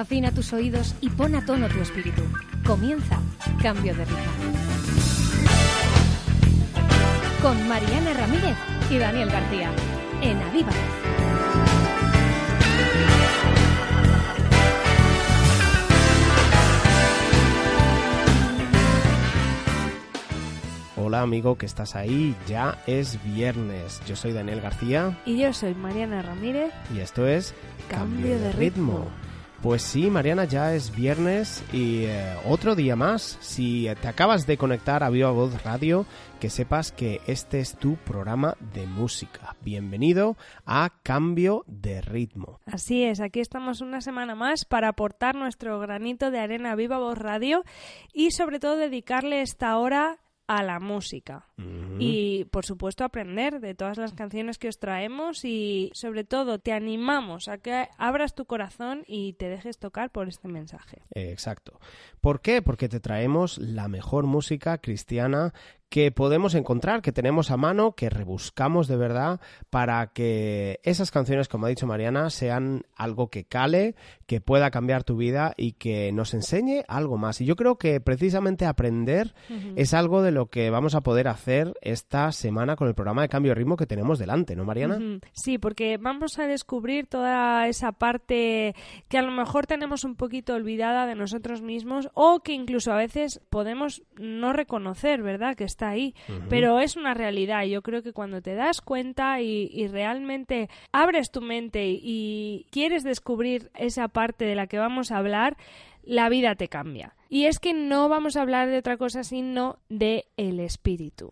Afina tus oídos y pon a tono tu espíritu. Comienza Cambio de Ritmo. Con Mariana Ramírez y Daniel García. En Aviva. Hola amigo que estás ahí, ya es viernes. Yo soy Daniel García. Y yo soy Mariana Ramírez. Y esto es Cambio, de, ritmo. Pues sí, Mariana, ya es viernes y eh, otro día más. Si te acabas de conectar a Viva Voz Radio, que sepas que este es tu programa de música. Bienvenido a Cambio de Ritmo. Así es, aquí estamos una semana más para aportar nuestro granito de arena a Viva Voz Radio y sobre todo dedicarle esta hora a la música y por supuesto aprender de todas las canciones que os traemos y sobre todo te animamos a que abras tu corazón y te dejes tocar por este mensaje. Exacto. ¿Por qué? Porque te traemos la mejor música cristiana que podemos encontrar, que tenemos a mano, que rebuscamos de verdad para que esas canciones, como ha dicho Mariana, sean algo que cale, que pueda cambiar tu vida y que nos enseñe algo más. Y yo creo que precisamente aprender es algo de lo que vamos a poder hacer esta semana con el programa de cambio de ritmo que tenemos delante, ¿no, Mariana? Sí, porque vamos a descubrir toda esa parte que a lo mejor tenemos un poquito olvidada de nosotros mismos o que incluso a veces podemos no reconocer, ¿verdad? Que está ahí, pero es una realidad. Yo creo que cuando te das cuenta y, realmente abres tu mente y quieres descubrir esa parte de la que vamos a hablar, la vida te cambia. Y es que no vamos a hablar de otra cosa sino de el espíritu.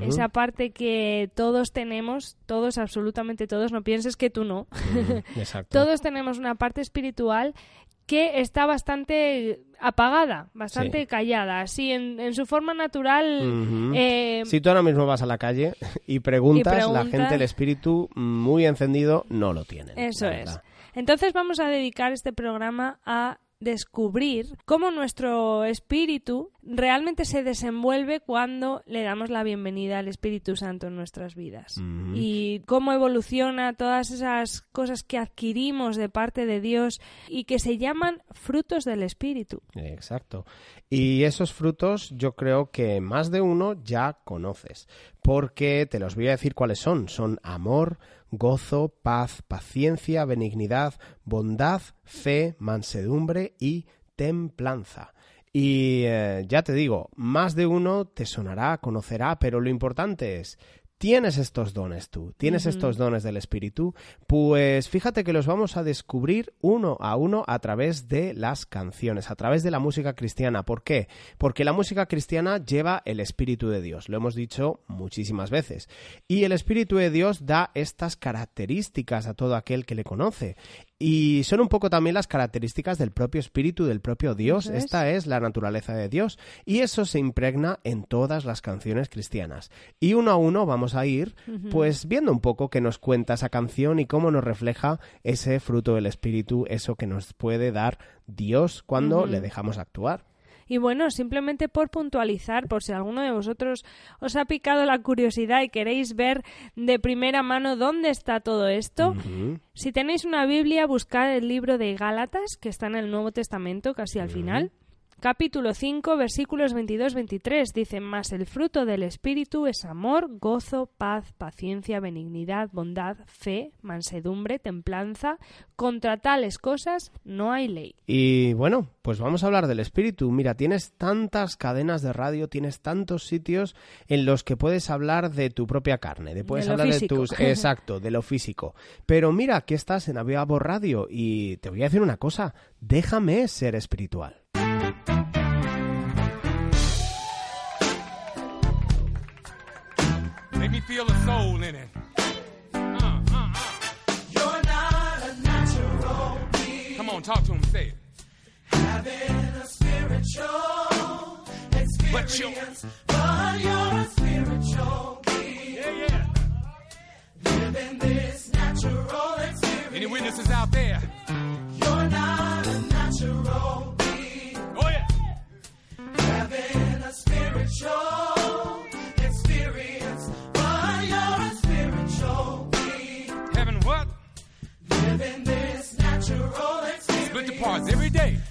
Esa parte que todos tenemos, todos, absolutamente todos, no pienses que tú no. todos tenemos una parte espiritual que está bastante apagada, bastante callada, así en, su forma natural. Eh, si tú ahora mismo vas a la calle y preguntas, la gente el espíritu muy encendido no lo tiene. Eso es. Entonces vamos a dedicar este programa a descubrir cómo nuestro espíritu realmente se desenvuelve cuando le damos la bienvenida al Espíritu Santo en nuestras vidas y cómo evoluciona todas esas cosas que adquirimos de parte de Dios y que se llaman frutos del Espíritu. Exacto. Y esos frutos yo creo que más de uno ya conoces, porque te los voy a decir cuáles son. Son amor, gozo, paz, paciencia, benignidad, bondad, fe, mansedumbre y templanza. Y eh, ya te digo, más de uno te sonará, conocerá, pero lo importante es tienes estos dones tú, tienes estos dones del Espíritu, pues fíjate que los vamos a descubrir uno a uno a través de las canciones, a través de la música cristiana. ¿Por qué? Porque la música cristiana lleva el Espíritu de Dios, lo hemos dicho muchísimas veces. Y el Espíritu de Dios da estas características a todo aquel que le conoce. Y son un poco también las características del propio espíritu, del propio Dios. Esta es la naturaleza de Dios. Y eso se impregna en todas las canciones cristianas. Y uno a uno vamos a ir, pues, viendo un poco qué nos cuenta esa canción y cómo nos refleja ese fruto del espíritu, eso que nos puede dar Dios cuando le dejamos actuar. Y bueno, simplemente por puntualizar, por si alguno de vosotros os ha picado la curiosidad y queréis ver de primera mano dónde está todo esto, si tenéis una Biblia, buscad el libro de Gálatas, que está en el Nuevo Testamento, casi al final capítulo 5, versículos 22-23 dice, más el fruto del Espíritu es amor, gozo, paz, paciencia, benignidad, bondad, fe, mansedumbre, templanza. Contra tales cosas no hay ley. Y bueno, pues vamos a hablar del Espíritu. Mira, tienes tantas cadenas de radio, tienes tantos sitios en los que puedes hablar de tu propia carne, de puedes hablar de tus... Exacto, de lo físico. Pero mira, aquí estás en Aviavo Radio y te voy a decir una cosa, déjame ser espiritual. Feel the soul in minute. Uh, uh, uh. You're not a natural being. Come on, talk to him. Say it. Having a spiritual experience, but you're a spiritual being. Yeah, yeah. Living this natural experience. Any witnesses out there? You're not a natural being. Oh yeah. Having a spiritual split the parts every day.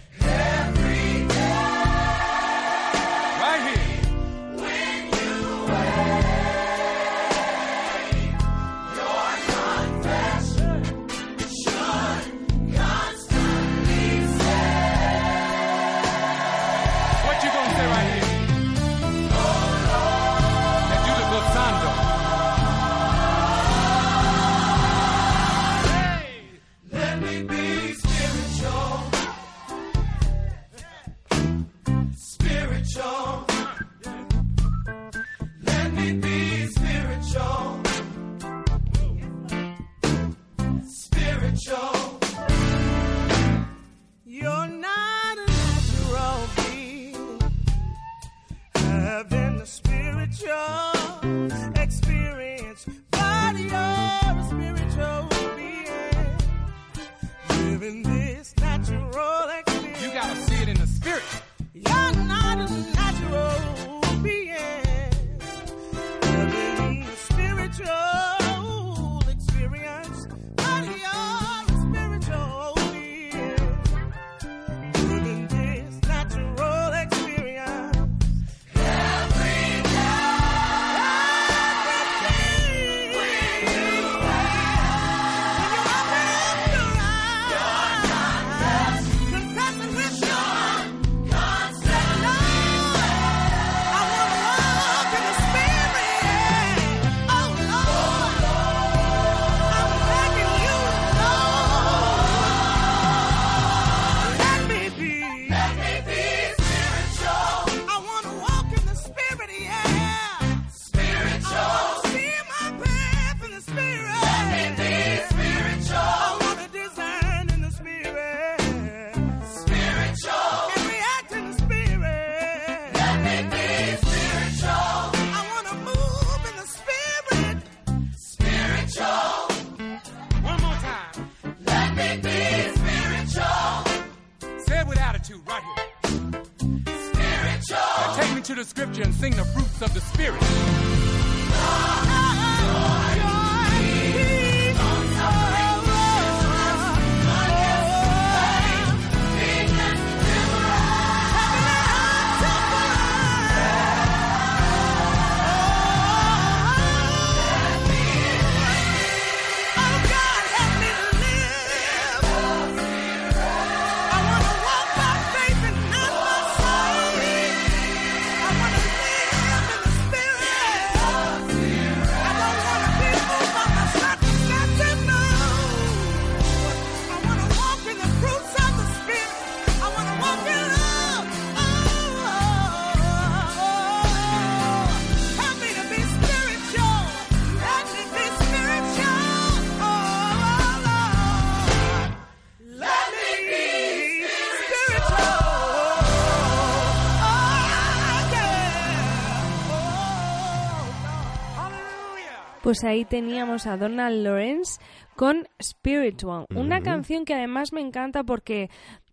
Pues ahí teníamos a Donald Lawrence con Spiritual, una canción que además me encanta porque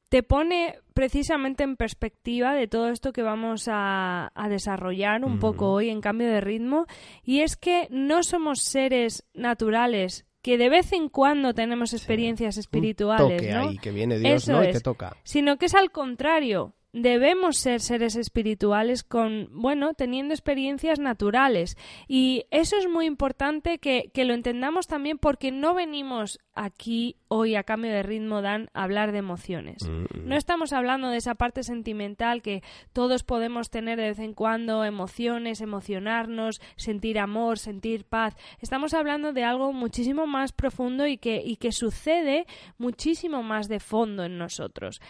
te pone precisamente en perspectiva de todo esto que vamos a, a desarrollar un poco hoy en cambio de ritmo y es que no somos seres naturales que de vez en cuando tenemos experiencias espirituales, Un toque ¿no? ahí que viene Dios, Eso ¿no? Y es. te toca. Sino que es al contrario. Debemos ser seres espirituales con, bueno, teniendo experiencias naturales. Y eso es muy importante que, que lo entendamos también porque no venimos aquí hoy a cambio de ritmo, Dan, a hablar de emociones. No estamos hablando de esa parte sentimental que todos podemos tener de vez en cuando, emociones, emocionarnos, sentir amor, sentir paz. Estamos hablando de algo muchísimo más profundo y que, y que sucede muchísimo más de fondo en nosotros.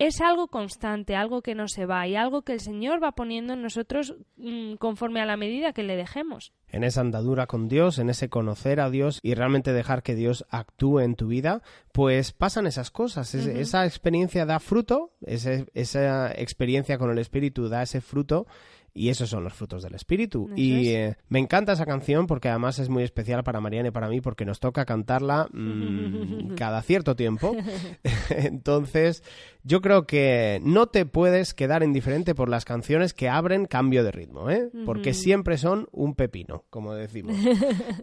Es algo constante, algo que no se va y algo que el Señor va poniendo en nosotros mm, conforme a la medida que le dejemos. En esa andadura con Dios, en ese conocer a Dios y realmente dejar que Dios actúe en tu vida, pues pasan esas cosas. Es- Esa experiencia da fruto, ese- esa experiencia con el Espíritu da ese fruto y esos son los frutos del Espíritu. Y eh, me encanta esa canción porque además es muy especial para Mariana y para mí porque nos toca cantarla mm, cada cierto tiempo. Entonces, yo creo que no te puedes quedar indiferente por las canciones que abren cambio de ritmo, ¿eh? Porque siempre son un pepino, como decimos.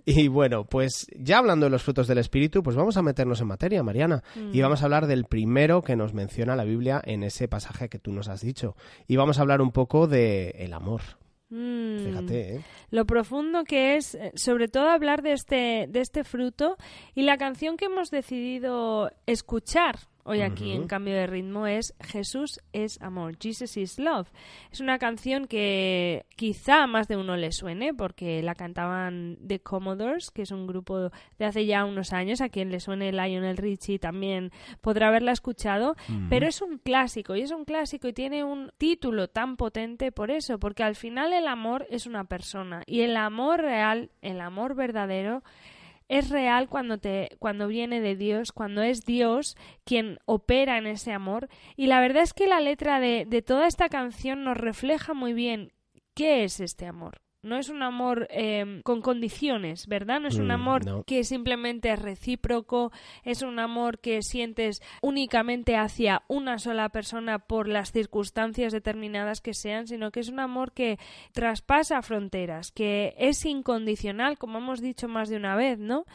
y bueno, pues ya hablando de los frutos del Espíritu, pues vamos a meternos en materia, Mariana, y vamos a hablar del primero que nos menciona la Biblia en ese pasaje que tú nos has dicho. Y vamos a hablar un poco de el amor. Mm. Fíjate, ¿eh? lo profundo que es, eh, sobre todo hablar de este, de este fruto y la canción que hemos decidido escuchar hoy aquí en cambio de ritmo es Jesús es amor, Jesus is love. Es una canción que quizá a más de uno le suene porque la cantaban The Commodores, que es un grupo de hace ya unos años, a quien le suene Lionel Richie también podrá haberla escuchado, pero es un clásico y es un clásico y tiene un título tan potente por eso, porque al final el amor es una persona y el amor real, el amor verdadero es real cuando te cuando viene de Dios, cuando es Dios quien opera en ese amor y la verdad es que la letra de, de toda esta canción nos refleja muy bien qué es este amor. No es un amor eh, con condiciones, ¿verdad? No es un Mm, amor no. que simplemente es recíproco, es un amor que sientes únicamente hacia una sola persona por las circunstancias determinadas que sean, sino que es un amor que traspasa fronteras, que es incondicional, como hemos dicho más de una vez, ¿no?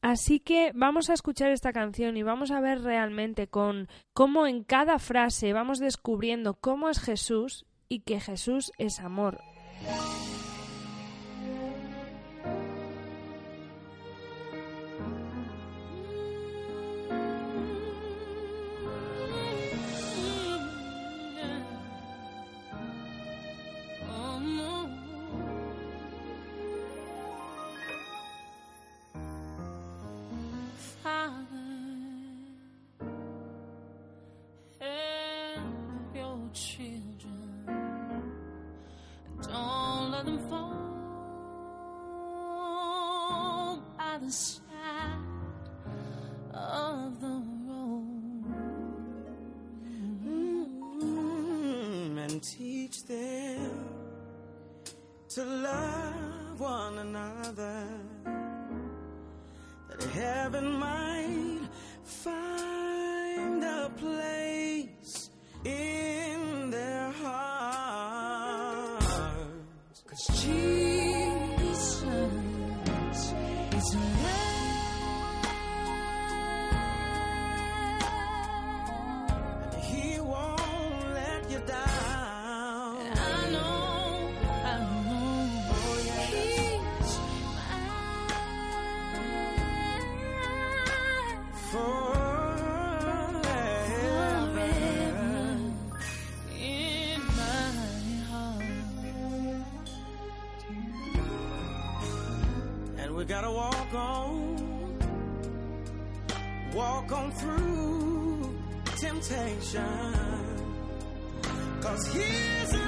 Así que vamos a escuchar esta canción y vamos a ver realmente con cómo en cada frase vamos descubriendo cómo es Jesús y que Jesús es amor. Heaven gotta walk on, walk on through temptation. Cause His love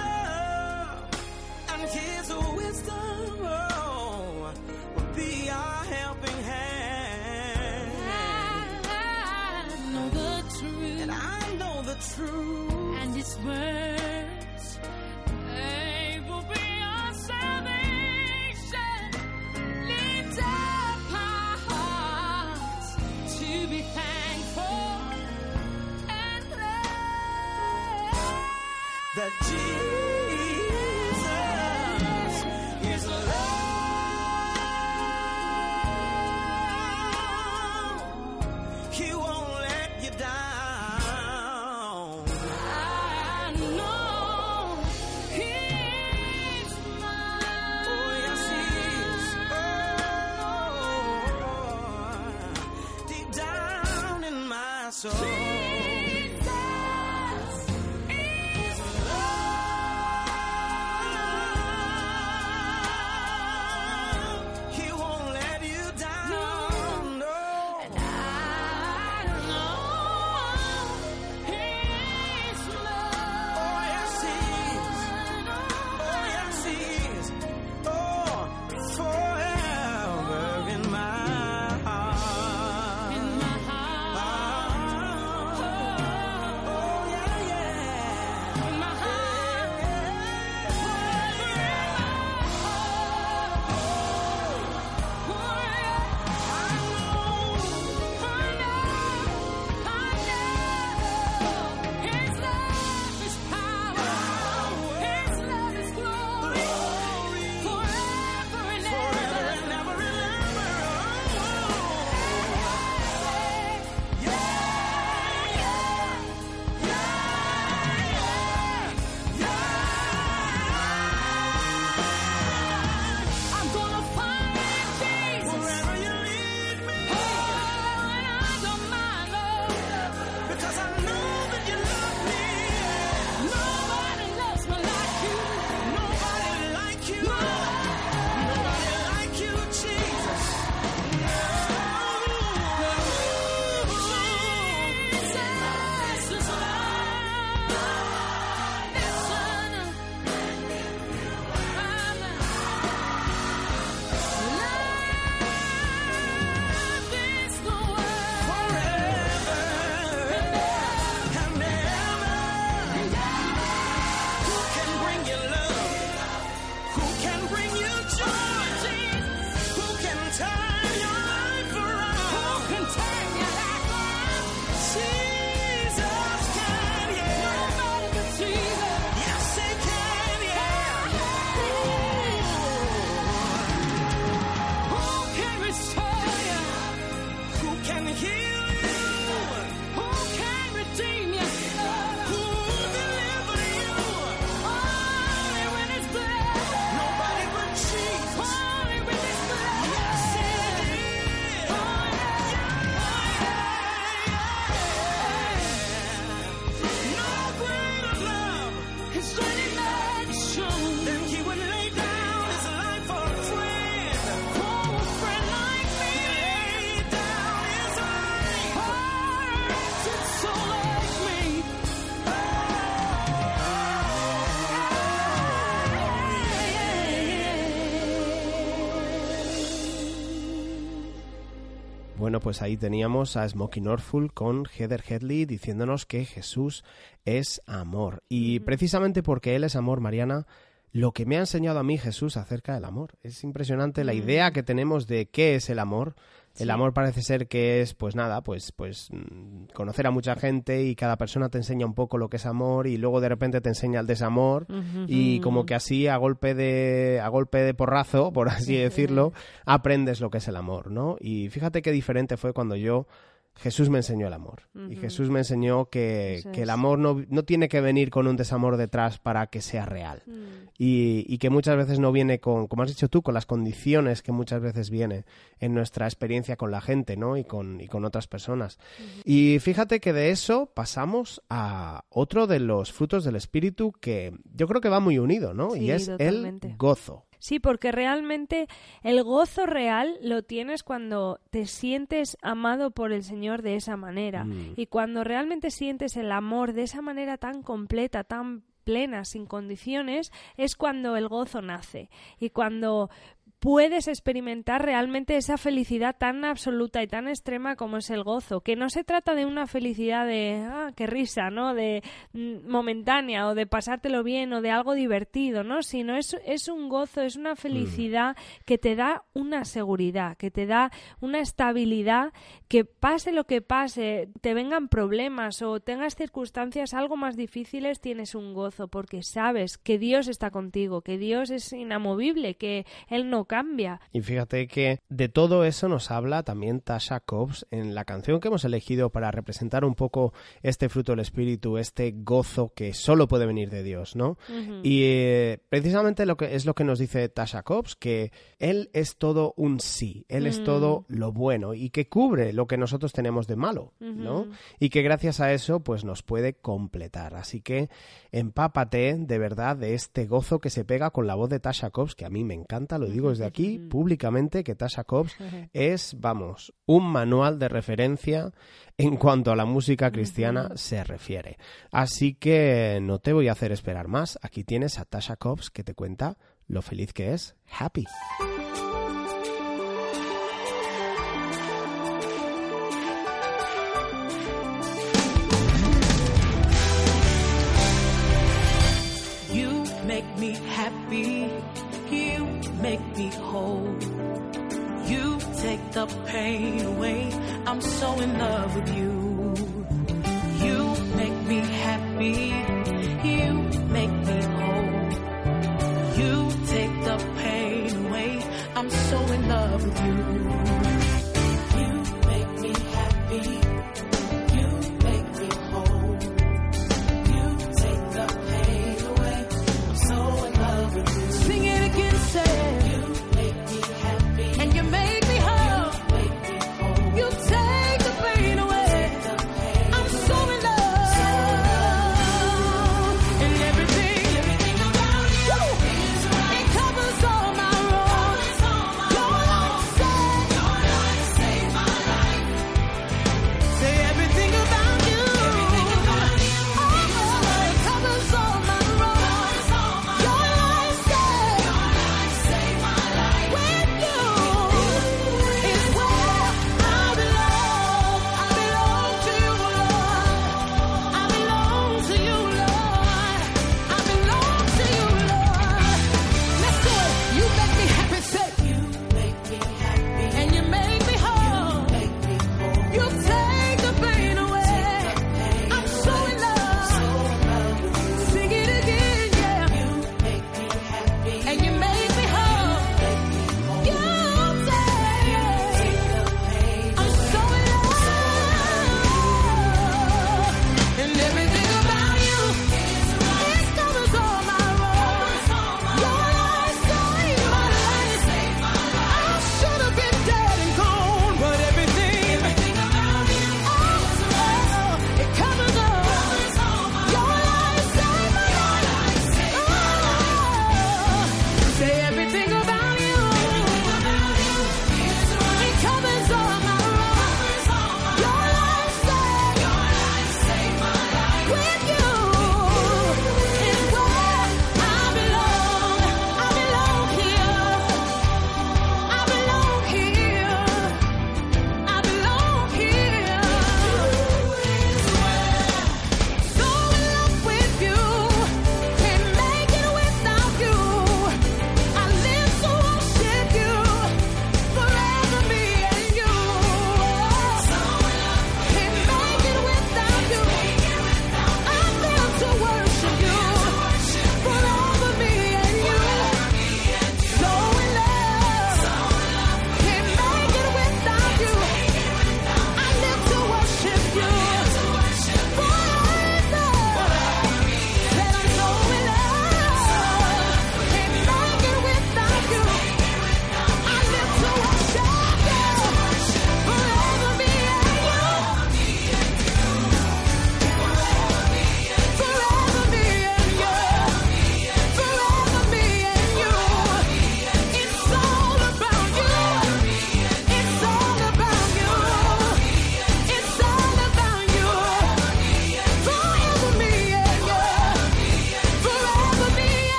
corazón. Pues ahí teníamos a Smokey Norfolk con Heather Headley diciéndonos que Jesús es amor. Y precisamente porque Él es amor, Mariana, lo que me ha enseñado a mí Jesús acerca del amor. Es impresionante la idea que tenemos de qué es el amor. El amor parece ser que es, pues nada, pues, pues mm, conocer a mucha gente y cada persona te enseña un poco lo que es amor y luego de repente te enseña el desamor y como que así a golpe de a golpe de porrazo, por así decirlo, aprendes lo que es el amor, ¿no? Y fíjate qué diferente fue cuando yo Jesús me enseñó el amor. Y Jesús me enseñó que, el amor no, no tiene que venir con un desamor detrás para que sea real. Mm. Y, y que muchas veces no viene con, como has dicho tú, con las condiciones que muchas veces viene en nuestra experiencia con la gente, ¿no? Y con, y con otras personas. Y fíjate que de eso pasamos a otro de los frutos del espíritu que yo creo que va muy unido, ¿no? Sí, y es totalmente. el gozo. Sí, porque realmente el gozo real lo tienes cuando te sientes amado por el Señor de esa manera. Mm. Y cuando realmente sientes el amor de esa manera tan completa, tan plena, sin condiciones, es cuando el gozo nace. Y cuando puedes experimentar realmente esa felicidad tan absoluta y tan extrema como es el gozo, que no se trata de una felicidad de, ah, qué risa, ¿no? De mm, momentánea o de pasártelo bien o de algo divertido, ¿no? Sino es, es un gozo, es una felicidad que te da una seguridad, que te da una estabilidad, que pase lo que pase, te vengan problemas o tengas circunstancias algo más difíciles, tienes un gozo porque sabes que Dios está contigo, que Dios es inamovible, que Él no cambia. Y fíjate que de todo eso nos habla también Tasha Cobbs en la canción que hemos elegido para representar un poco este fruto del espíritu, este gozo que solo puede venir de Dios, ¿no? Y eh, precisamente lo que es lo que nos dice Tasha Cobbs, que él es todo un sí, él es todo lo bueno y que cubre lo que nosotros tenemos de malo, ¿no? Y que gracias a eso pues nos puede completar. Así que empápate de verdad de este gozo que se pega con la voz de Tasha Cobbs, que a mí me encanta, lo digo desde aquí públicamente, que Tasha Cobbs es, vamos, un manual de referencia en cuanto a la música cristiana se refiere. Así que no te voy a hacer esperar más. Aquí tienes a Tasha Cobbs que te cuenta lo feliz que es Happy. Make me whole. You take the pain away. I'm so in love with you. You make me happy.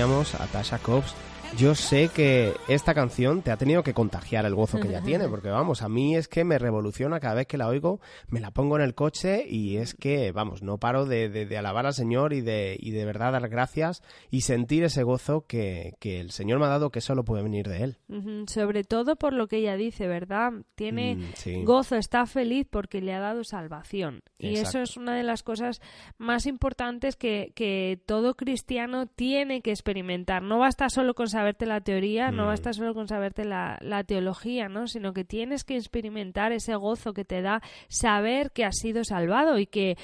Teníamos a Tasha Cobbs. Yo sé que esta canción te ha tenido que contagiar el gozo que ella tiene, porque vamos, a mí es que me revoluciona cada vez que la oigo, me la pongo en el coche y es que, vamos, no paro de, de- de alabar al Señor y de, y de verdad dar gracias y sentir ese gozo que, que el Señor me ha dado que solo puede venir de Él. Sobre todo por lo que ella dice, ¿verdad? Tiene Mm, sí. gozo, está feliz porque le ha dado salvación. Y eso es una de las cosas más importantes que, que todo cristiano tiene que experimentar. No basta solo con saberte la teoría, no Mm. basta solo con saberte la, la teología, ¿no? Sino que tienes que experimentar ese gozo que te da saber que has sido salvado y que,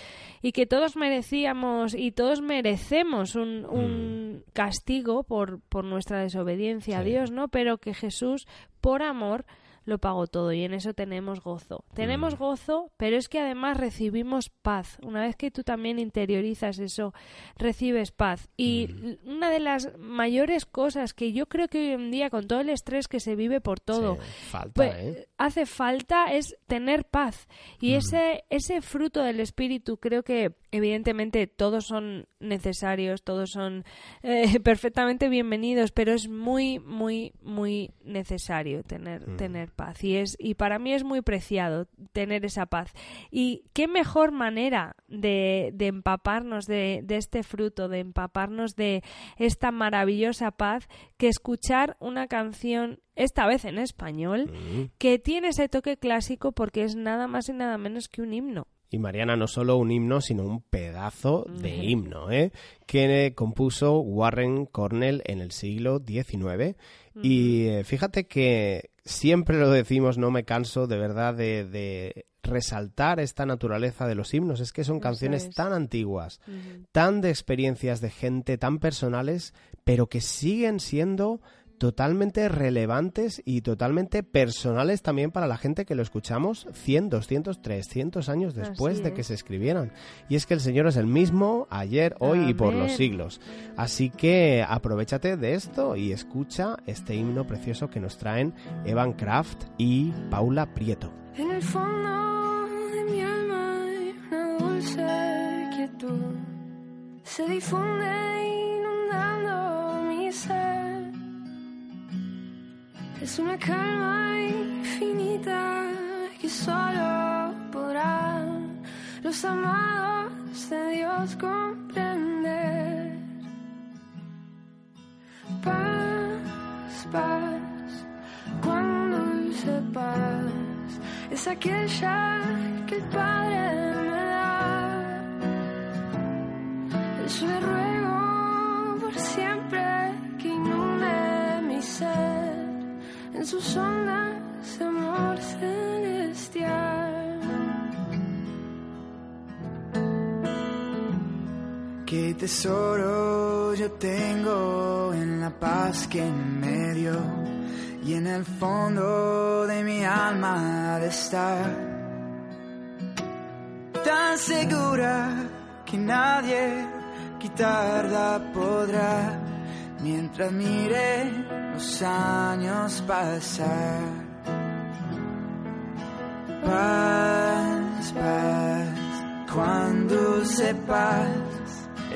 y que todos merecíamos y todos merecemos un, un castigo por, por nuestra desobediencia a. Dios, ¿no? Pero que Jesús, por amor, lo pagó todo y en eso tenemos gozo. Tenemos Mm. gozo, pero es que además recibimos paz. Una vez que tú también interiorizas eso, recibes paz. Y Mm. una de las mayores cosas que yo creo que hoy en día, con todo el estrés que se vive por todo, Sí, falta, pues, ¿eh? hace falta es tener paz. Y Mm. ese, ese fruto del espíritu creo que evidentemente todos son necesarios, todos son eh, perfectamente bienvenidos, pero es muy, muy, muy necesario tener, Mm. tener paz. Y, es, y para mí es muy preciado tener esa paz. Y qué mejor manera de, de empaparnos de, de este fruto, de empaparnos de esta maravillosa paz, que escuchar una canción, esta vez en español, Mm. que tiene ese toque clásico porque es nada más y nada menos que un himno. Y Mariana, no solo un himno, sino un pedazo de himno, ¿eh? que compuso Warren Cornell en el siglo XIX. Y eh, fíjate que siempre lo decimos, no me canso de verdad de, de resaltar esta naturaleza de los himnos. Es que son canciones es. tan antiguas, tan de experiencias de gente, tan personales, pero que siguen siendo totalmente relevantes y totalmente personales también para la gente que lo escuchamos 100, 200, 300 años después Así de que se escribieran. Y es que el Señor es el mismo ayer, hoy y por los siglos. Así que aprovechate de esto y escucha este himno precioso que nos traen Evan Kraft y Paula Prieto. En el fondo de mi alma hay una dulce quietud. Se difunde inundando mi ser. Es una calma infinita que solo podrán los amados de Dios comprender. Paz, paz, cuando dulce paz es aquella que el Padre sus ondas de amor celestial. Qué tesoro yo tengo en la paz que me dio y en el fondo de mi alma de estar tan segura que nadie quitarla podrá mientras mire los años pasar. Paz, paz, cuando sepas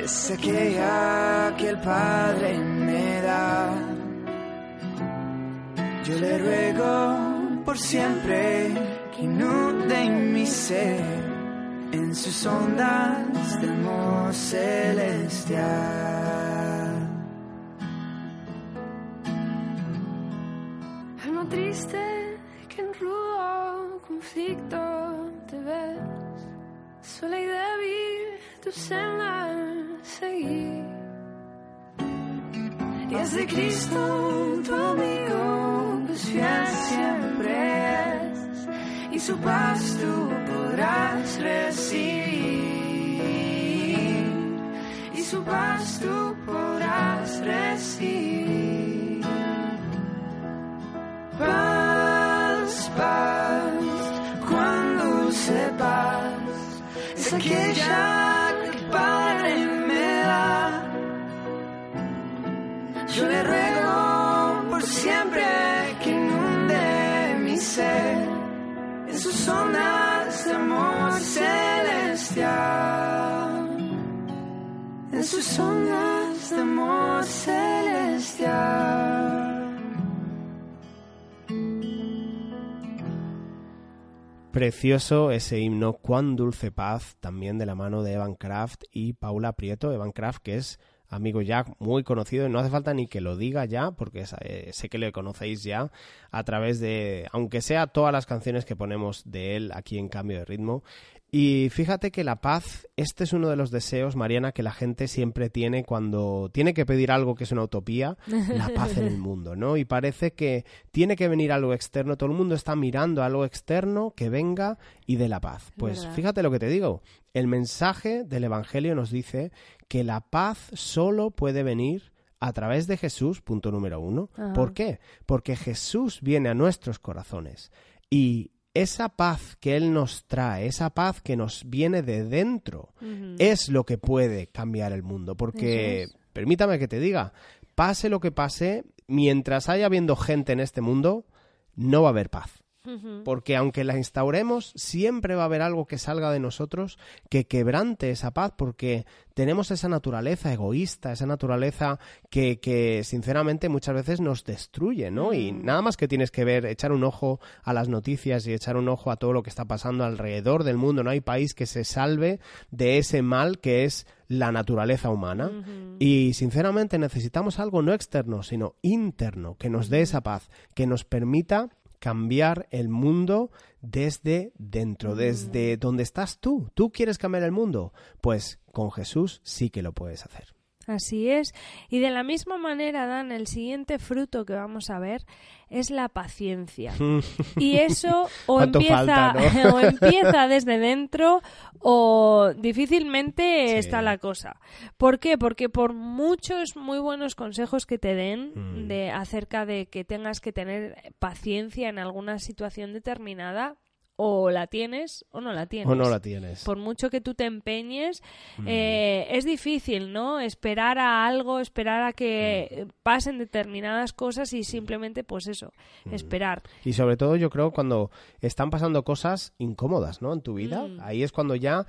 es aquella que el Padre me da. Yo le ruego por siempre que inunde mi ser en sus ondas de amor celestial. Triste que en rudo conflicto te ves, sola y débil tu senda seguir. Y es de Cristo tu amigo, pues fiel siempre es, y su paz tú podrás recibir, y su paz tú podrás recibir. Paz, paz, cuando sepas, es aquella que Padre me da. Yo le ruego por siempre que inunde mi ser en sus ondas de amor celestial. En sus ondas de amor celestial. Precioso ese himno, cuán dulce paz, también de la mano de Evan Kraft y Paula Prieto. Evan Kraft, que es amigo ya muy conocido no hace falta ni que lo diga ya, porque eh, sé que le conocéis ya a través de, aunque sea todas las canciones que ponemos de él aquí en Cambio de Ritmo. Y fíjate que la paz, este es uno de los deseos, Mariana, que la gente siempre tiene cuando tiene que pedir algo que es una utopía, la paz en el mundo, ¿no? Y parece que tiene que venir algo externo, todo el mundo está mirando a algo externo que venga y de la paz. Pues ¿Verdad? fíjate lo que te digo, el mensaje del Evangelio nos dice que la paz solo puede venir a través de Jesús, punto número uno. Ajá. ¿Por qué? Porque Jesús viene a nuestros corazones y esa paz que Él nos trae, esa paz que nos viene de dentro, es lo que puede cambiar el mundo. Porque, es. permítame que te diga, pase lo que pase, mientras haya habiendo gente en este mundo, no va a haber paz. Porque aunque la instauremos, siempre va a haber algo que salga de nosotros que quebrante esa paz, porque tenemos esa naturaleza egoísta, esa naturaleza que, que sinceramente muchas veces nos destruye, ¿no? Y Mm. nada más que tienes que ver, echar un ojo a las noticias y echar un ojo a todo lo que está pasando alrededor del mundo. No hay país que se salve de ese mal que es la naturaleza humana. Y sinceramente necesitamos algo no externo, sino interno, que nos dé esa paz, que nos permita cambiar el mundo desde dentro, desde donde estás tú. ¿Tú quieres cambiar el mundo? Pues con Jesús sí que lo puedes hacer. Así es. Y de la misma manera, Dan, el siguiente fruto que vamos a ver es la paciencia. Y eso o ¿Cuánto empieza, falta, no? o empieza desde dentro o difícilmente Sí. está la cosa. ¿Por qué? Porque por muchos muy buenos consejos que te den Mm. de acerca de que tengas que tener paciencia en alguna situación determinada, o la tienes o no la tienes ¿O no la tienes? por mucho que tú te empeñes, Mm. eh, es difícil, ¿no? Esperar a algo, esperar a que Mm. pasen determinadas cosas y simplemente, pues eso, Mm. esperar. Y sobre todo yo creo cuando están pasando cosas incómodas, ¿no? En tu vida, ahí es cuando ya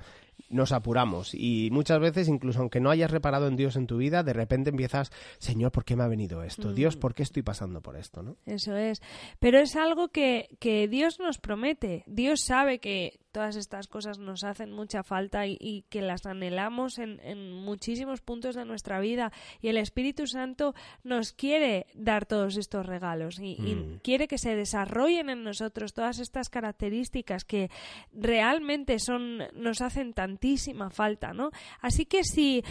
nos apuramos y muchas veces incluso aunque no hayas reparado en Dios en tu vida, de repente empiezas, Señor, ¿por qué me ha venido esto? Mm. Dios, ¿por qué estoy pasando por esto? ¿no? Eso es. Pero es algo que, que Dios nos promete. Dios sabe que todas estas cosas nos hacen mucha falta y, y que las anhelamos en, en muchísimos puntos de nuestra vida. Y el Espíritu Santo nos quiere dar todos estos regalos y, y Mm. quiere que se desarrollen en nosotros todas estas características que realmente son, nos hacen tantísima falta, ¿no? Así que si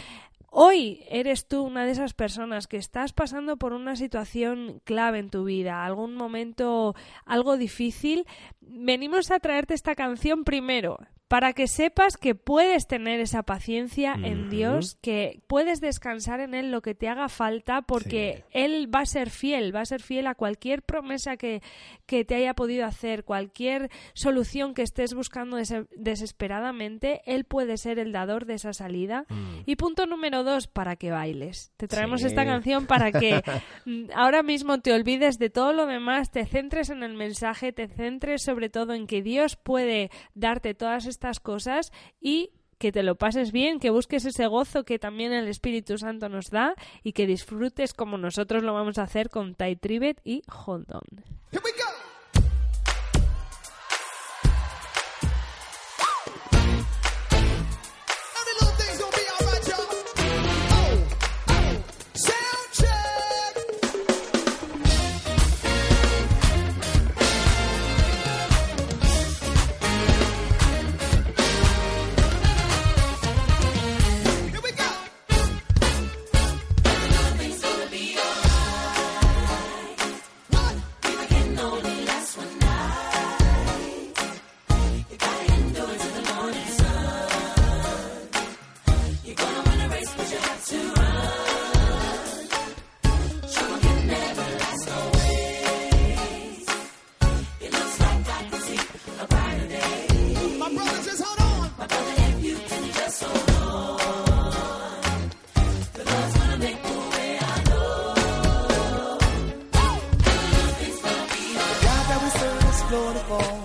Hoy eres tú una de esas personas que estás pasando por una situación clave en tu vida, algún momento algo difícil. Venimos a traerte esta canción primero para que sepas que puedes tener esa paciencia en. Dios, que puedes descansar en Él lo que te haga falta, porque Él va a ser fiel, va a ser fiel a cualquier promesa que, que te haya podido hacer, cualquier solución que estés buscando des- desesperadamente, Él puede ser el dador de esa salida. Y punto número dos, para que bailes. Te traemos Sí. esta canción para que mm, ahora mismo te olvides de todo lo demás, te centres en el mensaje, te centres sobre todo en que Dios puede darte todas estas cosas y que te lo pases bien, que busques ese gozo que también el Espíritu Santo nos da y que disfrutes como nosotros lo vamos a hacer con Ty Tribbett y Hold On. Here we go.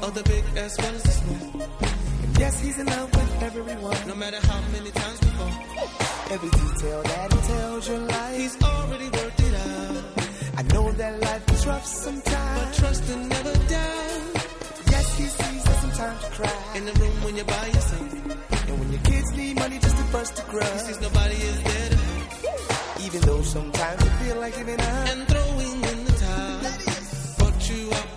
All. the big as well as the small. Yes, he's in love with everyone. No matter how many times before, Every detail that he tells your life. he's already worked it out. I know that life is rough sometimes. But trust and never doubt. yes, he sees that sometimes you cry. In the room when you're by yourself, and when your kids need money just to bust the he grub. sees nobody is to help. Even though sometimes you feel like giving up. and throwing in the towel. But you before.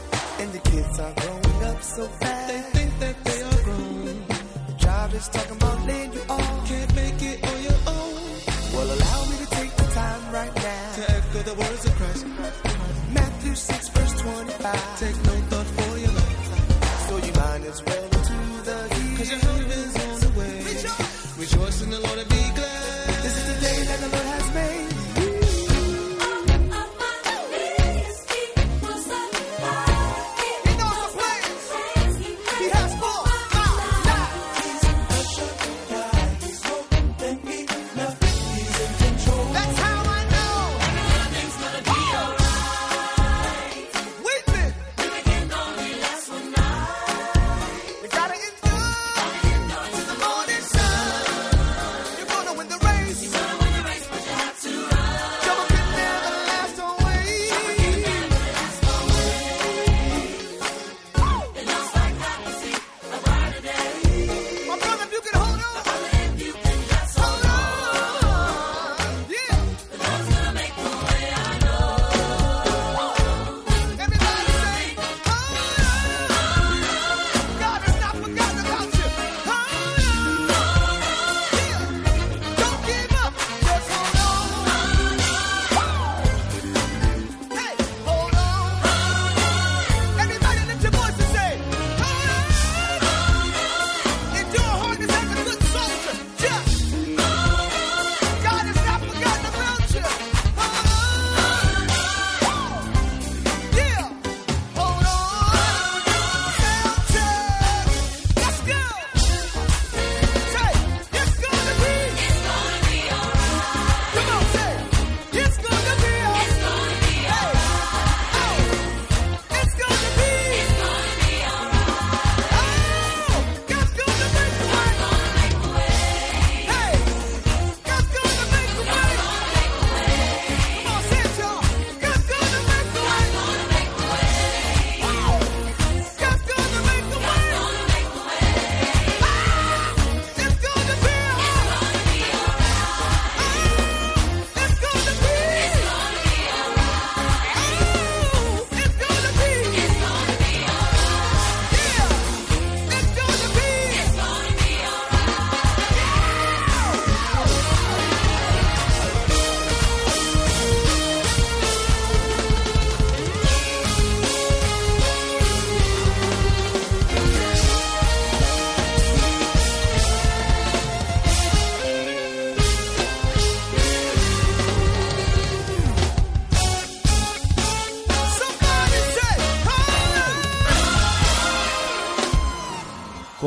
Kids are growing up so fast. They think that they are grown. The job is talking about laying you off. Can't make it on your own. Well, allow me to take the time right now. To echo the words of Christ. Matthew 6, verse 25. Take no thought for your life. So you might as well into the heat. Cause your help is on the way. Rejoice in the Lord and be glad.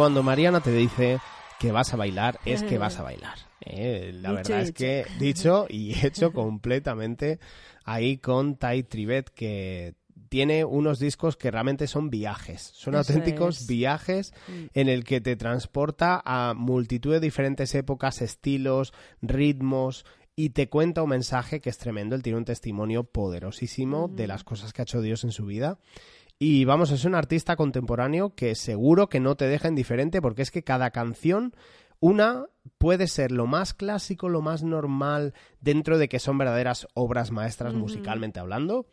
Cuando Mariana te dice que vas a bailar, es que vas a bailar. ¿eh? La Dicho verdad es que dicho y hecho completamente ahí con Tai Tribet, que tiene unos discos que realmente son viajes, son Eso auténticos es. viajes Mm. en el que te transporta a multitud de diferentes épocas, estilos, ritmos y te cuenta un mensaje que es tremendo. Él tiene un testimonio poderosísimo de las cosas que ha hecho Dios en su vida. Y vamos, es un artista contemporáneo que seguro que no te deja indiferente porque es que cada canción, una puede ser lo más clásico, lo más normal, dentro de que son verdaderas obras maestras musicalmente hablando,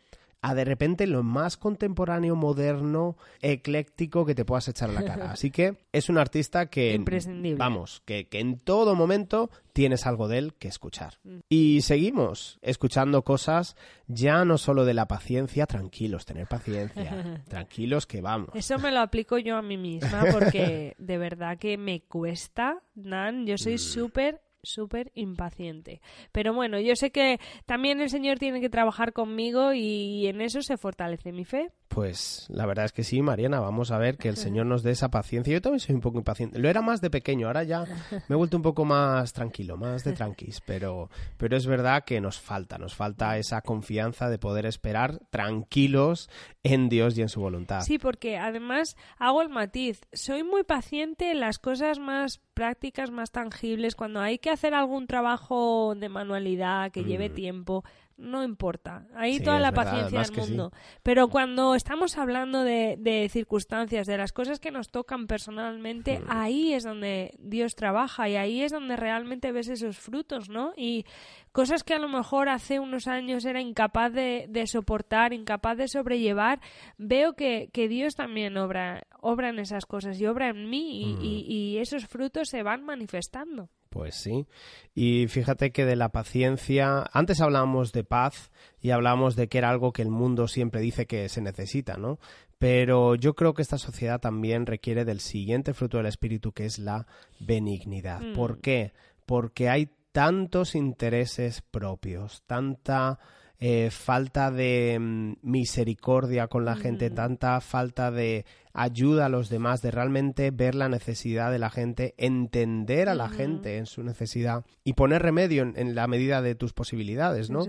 a de repente lo más contemporáneo, moderno, ecléctico que te puedas echar a la cara. Así que es un artista que, Imprescindible. vamos, que, que en todo momento tienes algo de él que escuchar. Mm. Y seguimos escuchando cosas ya no solo de la paciencia, tranquilos, tener paciencia, tranquilos que vamos. Eso me lo aplico yo a mí misma porque de verdad que me cuesta, Nan. Yo Mm. soy súper súper impaciente. Pero bueno, yo sé que también el Señor tiene que trabajar conmigo y en eso se fortalece mi fe. Pues la verdad es que sí, Mariana, vamos a ver que el Señor nos dé esa paciencia. Yo también soy un poco impaciente. Lo era más de pequeño, ahora ya me he vuelto un poco más tranquilo, más de tranquis, pero, pero es verdad que nos falta, nos falta esa confianza de poder esperar tranquilos en Dios y en su voluntad. Sí, porque además hago el matiz. Soy muy paciente en las cosas más prácticas, más tangibles. Cuando hay que hacer algún trabajo de manualidad que lleve tiempo, no importa. Ahí. Sí, toda la verdad, paciencia del sí. mundo. Pero cuando estamos hablando de, de circunstancias, de las cosas que nos tocan personalmente, Mm. ahí es donde Dios trabaja y ahí es donde realmente ves esos frutos, ¿no? Y cosas que a lo mejor hace unos años era incapaz de, de soportar, incapaz de sobrellevar, veo que, que Dios también obra, obra en esas cosas y obra en mí y, y- y esos frutos se van manifestando. Pues sí. Y fíjate que de la paciencia, antes hablábamos de paz y hablábamos de que era algo que el mundo siempre dice que se necesita, ¿no? Pero yo creo que esta sociedad también requiere del siguiente fruto del espíritu que es la benignidad. Mm. ¿Por qué? Porque hay tantos intereses propios, tanta eh, falta de mm, misericordia con la gente, Mm. tanta falta de ayuda a los demás, de realmente ver la necesidad de la gente, entender a la gente en su necesidad y poner remedio en, en la medida de tus posibilidades, ¿no?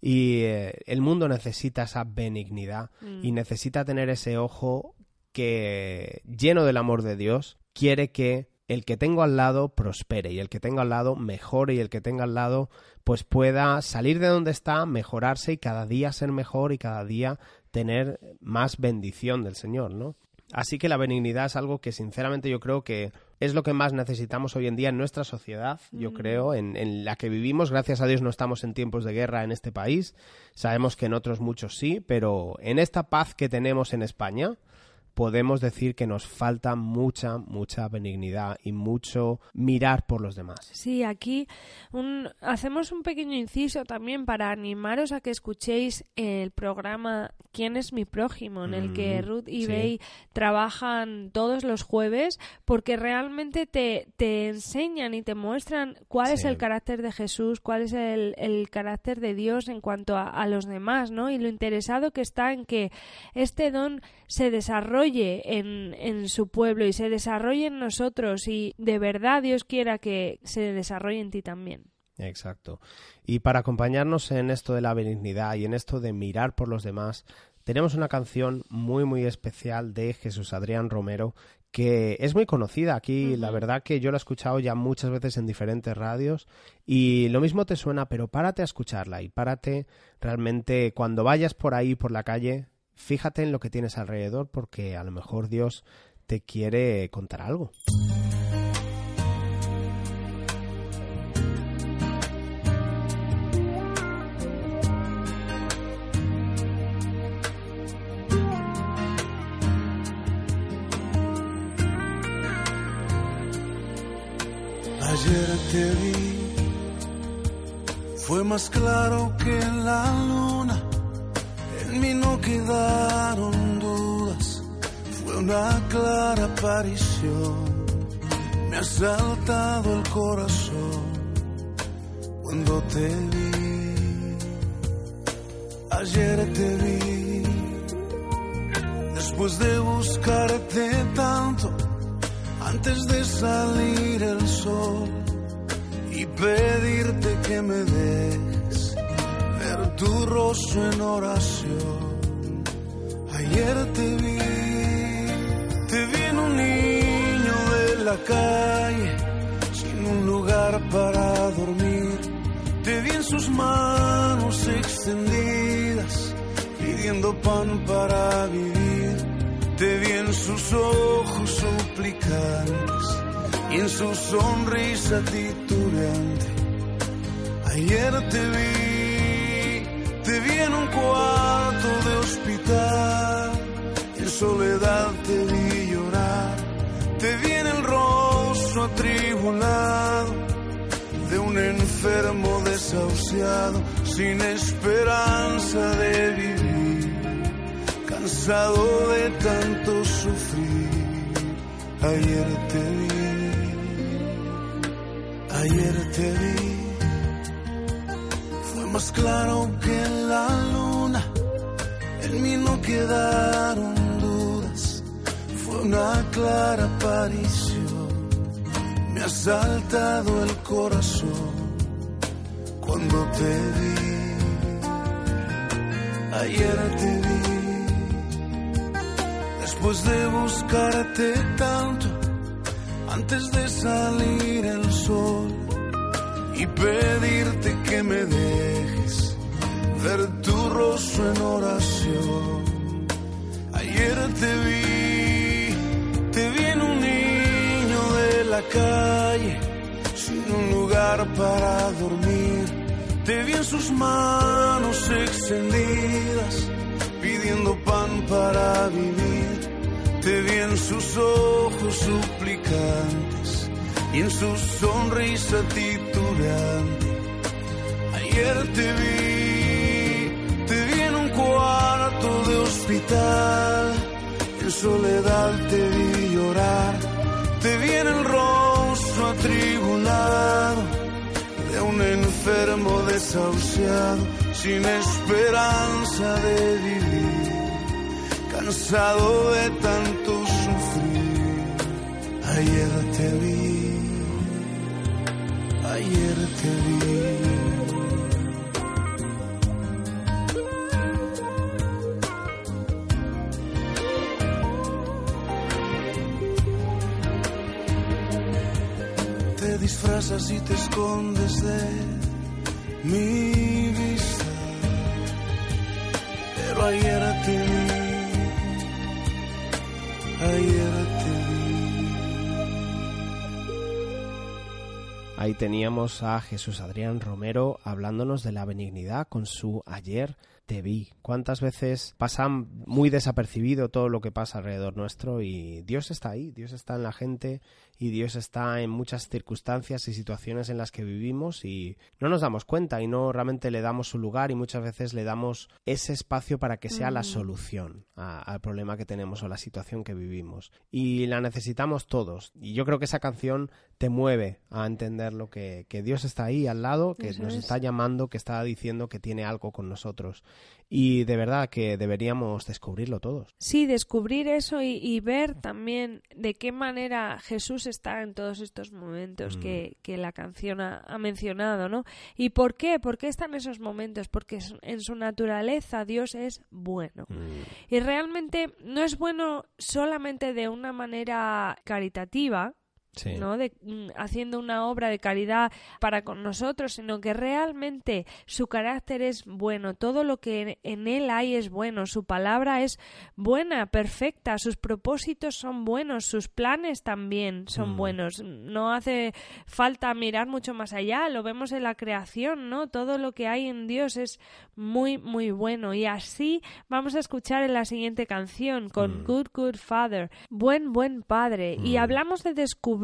Y eh, el mundo necesita esa benignidad Mm. y necesita tener ese ojo que, lleno del amor de Dios, quiere que el que tengo al lado prospere y el que tengo al lado mejore y el que tenga al lado pues pueda salir de donde está, mejorarse y cada día ser mejor y cada día tener más bendición del Señor, ¿no? Así que la benignidad es algo que sinceramente yo creo que es lo que más necesitamos hoy en día en nuestra sociedad, yo Mm. creo, en, en la que vivimos. Gracias a Dios no estamos en tiempos de guerra en este país. Sabemos que en otros muchos sí, pero en esta paz que tenemos en España podemos decir que nos falta mucha, mucha benignidad y mucho mirar por los demás. Sí, aquí un- hacemos un pequeño inciso también para animaros a que escuchéis el programa ¿Quién es mi prójimo? en el que Mm, Ruth y sí. Bey trabajan todos los jueves porque realmente te, te enseñan y te muestran cuál es el carácter de Jesús, cuál es el, el carácter de Dios en cuanto a, a los demás, ¿no? Y lo interesado que está en que este don se desarrolle en, en su pueblo y se desarrolle en nosotros y de verdad Dios quiera que se desarrolle en ti también. Exacto. Y para acompañarnos en esto de la benignidad y en esto de mirar por los demás, tenemos una canción muy muy especial de Jesús Adrián Romero que es muy conocida aquí, la verdad que yo la he escuchado ya muchas veces en diferentes radios y lo mismo te suena, pero párate a escucharla y párate realmente cuando vayas por ahí por la calle, fíjate en lo que tienes alrededor porque a lo mejor Dios te quiere contar algo. Ayer te vi, fue más claro que la luna. Mí no quedaron dudas, fue una clara aparición. Me ha saltado el corazón cuando te vi. Ayer te vi, después de buscarte tanto antes de salir el sol y pedirte que me dejes tu rostro en oración. Ayer te vi, te vi en un niño de la calle, sin un lugar para dormir. Te vi en sus manos extendidas, pidiendo pan para vivir. Te vi en sus ojos suplicantes y en su sonrisa titubeante. Ayer te vi, enfermo desahuciado, sin esperanza de vivir, cansado de tanto sufrir. Ayer te vi, ayer te vi, fue más claro que la luna, en mí no quedaron dudas, fue una clara aparición, me ha saltado el corazón cuando te vi, ayer te vi después de buscarte tanto, antes de salir el sol y pedirte que me dejes ver tu rostro en oración. Ayer te vi, te vi en un niño de la calle, sin un lugar para dormir. Te vi en sus manos extendidas, pidiendo pan para vivir. Te vi en sus ojos suplicantes y en su sonrisa titubeante. Ayer te vi, te vi en un cuarto de hospital, en soledad te vi llorar, te vi en el rostro atribulado un enfermo desahuciado, sin esperanza de vivir cansado de tanto sufrir. Ayer te vi, ayer te vi. Disfrazas y te escondes de mi vista, pero ayer te vi ayer te Ahí teníamos a Jesús Adrián Romero hablándonos de la benignidad con su ayer te vi. ¿Cuántas veces pasa muy desapercibido todo lo que pasa alrededor nuestro y Dios está ahí, Dios está en la gente y Dios está en muchas circunstancias y situaciones en las que vivimos y no nos damos cuenta y no realmente le damos su lugar y muchas veces le damos ese espacio para que sea la Mm. solución a- al problema que tenemos o la situación que vivimos. Y la necesitamos todos. Y yo creo que esa canción te mueve a entender lo que, que Dios está ahí al lado, que Eso nos es. está llamando, que está diciendo que tiene algo con nosotros. Y de verdad que deberíamos descubrirlo todos. Sí, descubrir eso y, y ver también de qué manera Jesús está en todos estos momentos Mm. que, que la canción ha, ha mencionado, ¿no? ¿Y por qué? ¿Por qué está en esos momentos? Porque en su naturaleza Dios es bueno. Y realmente no es bueno solamente de una manera caritativa, Sí. ¿no? De, mm, haciendo una obra de caridad para con nosotros, sino que realmente su carácter es bueno, todo lo que en, en él hay es bueno, su palabra es buena, perfecta, sus propósitos son buenos, sus planes también son Mm. buenos. No hace falta mirar mucho más allá, lo vemos en la creación, ¿no? Todo lo que hay en Dios es muy, muy bueno. Y así vamos a escuchar en la siguiente canción con Good, Good Father, buen, buen padre. Y hablamos de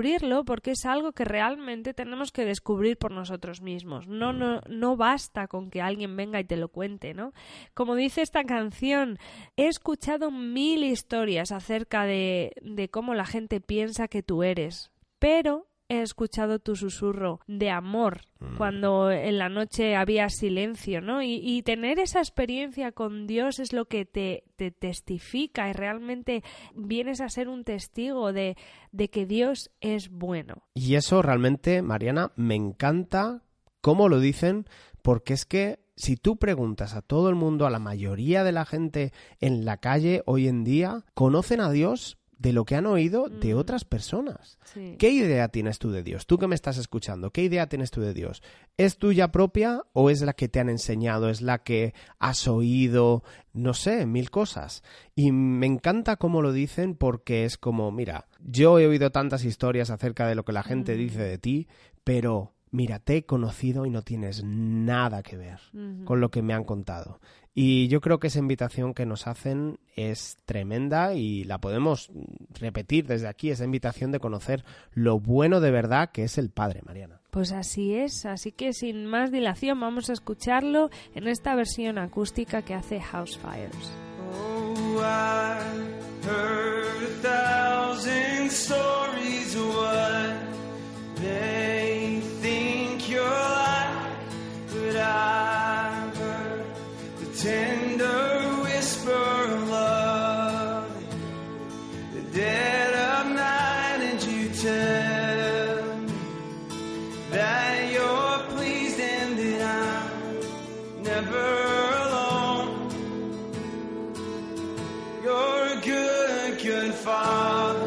descubrirlo porque es algo que realmente tenemos que descubrir por nosotros mismos. No, no, no basta con que alguien venga y te lo cuente, ¿no? Como dice esta canción, he escuchado mil historias acerca de, de cómo la gente piensa que tú eres, pero he escuchado tu susurro de amor cuando en la noche había silencio, ¿no? Y, y tener esa experiencia con Dios es lo que te, te testifica y realmente vienes a ser un testigo de, de que Dios es bueno. Y eso realmente, Mariana, me encanta cómo lo dicen, porque es que si tú preguntas a todo el mundo, a la mayoría de la gente en la calle hoy en día, conocen a Dios de lo que han oído de otras personas. Sí. ¿Qué idea tienes tú de Dios? Tú que me estás escuchando, ¿qué idea tienes tú de Dios? ¿Es tuya propia o es la que te han enseñado? ¿Es la que has oído? No sé, mil cosas. Y me encanta cómo lo dicen porque es como, mira, yo he oído tantas historias acerca de lo que la gente dice de ti, pero mira, te he conocido y no tienes nada que ver con lo que me han contado. Y yo creo que esa invitación que nos hacen es tremenda y la podemos repetir desde aquí, esa invitación de conocer lo bueno de verdad que es el Padre, Mariana. Pues así es, así que sin más dilación vamos a escucharlo en esta versión acústica que hace House Fires. Oh, I heard a thousand stories of what they think you're like, but the tender whisper of love, the dead of night, and you tell me that you're pleased and that I'm never alone. You're a good, good father.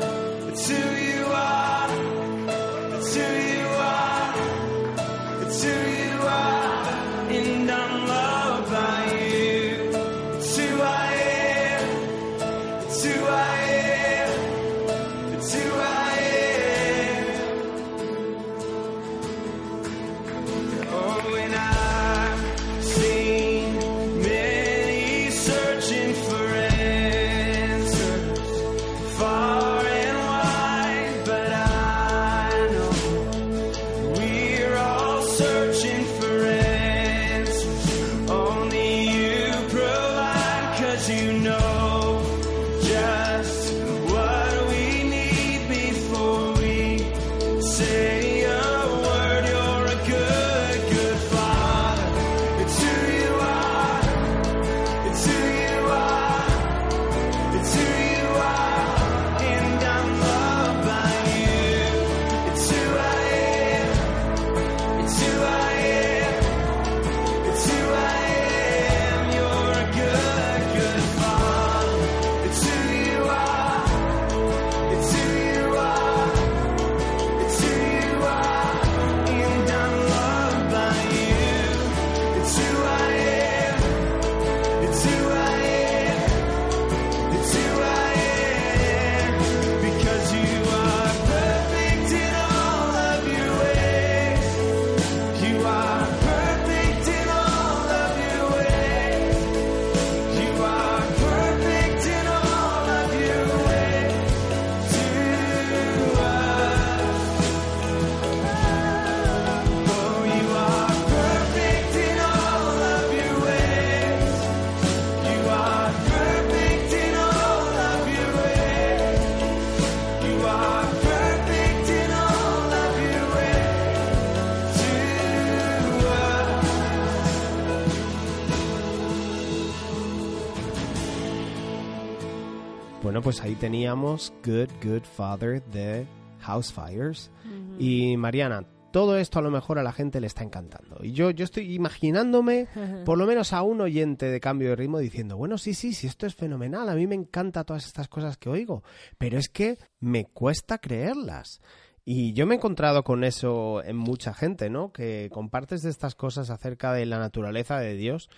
Ahí teníamos Good, Good Father de House Fires. Y Mariana, todo esto a lo mejor a la gente le está encantando. Y yo, yo estoy imaginándome, por lo menos a un oyente de cambio de ritmo, diciendo, bueno, sí, sí, sí, esto es fenomenal, a mí me encanta todas estas cosas que oigo, pero es que me cuesta creerlas. Y yo me he encontrado con eso en mucha gente, ¿no? Que compartes de estas cosas acerca de la naturaleza de Dios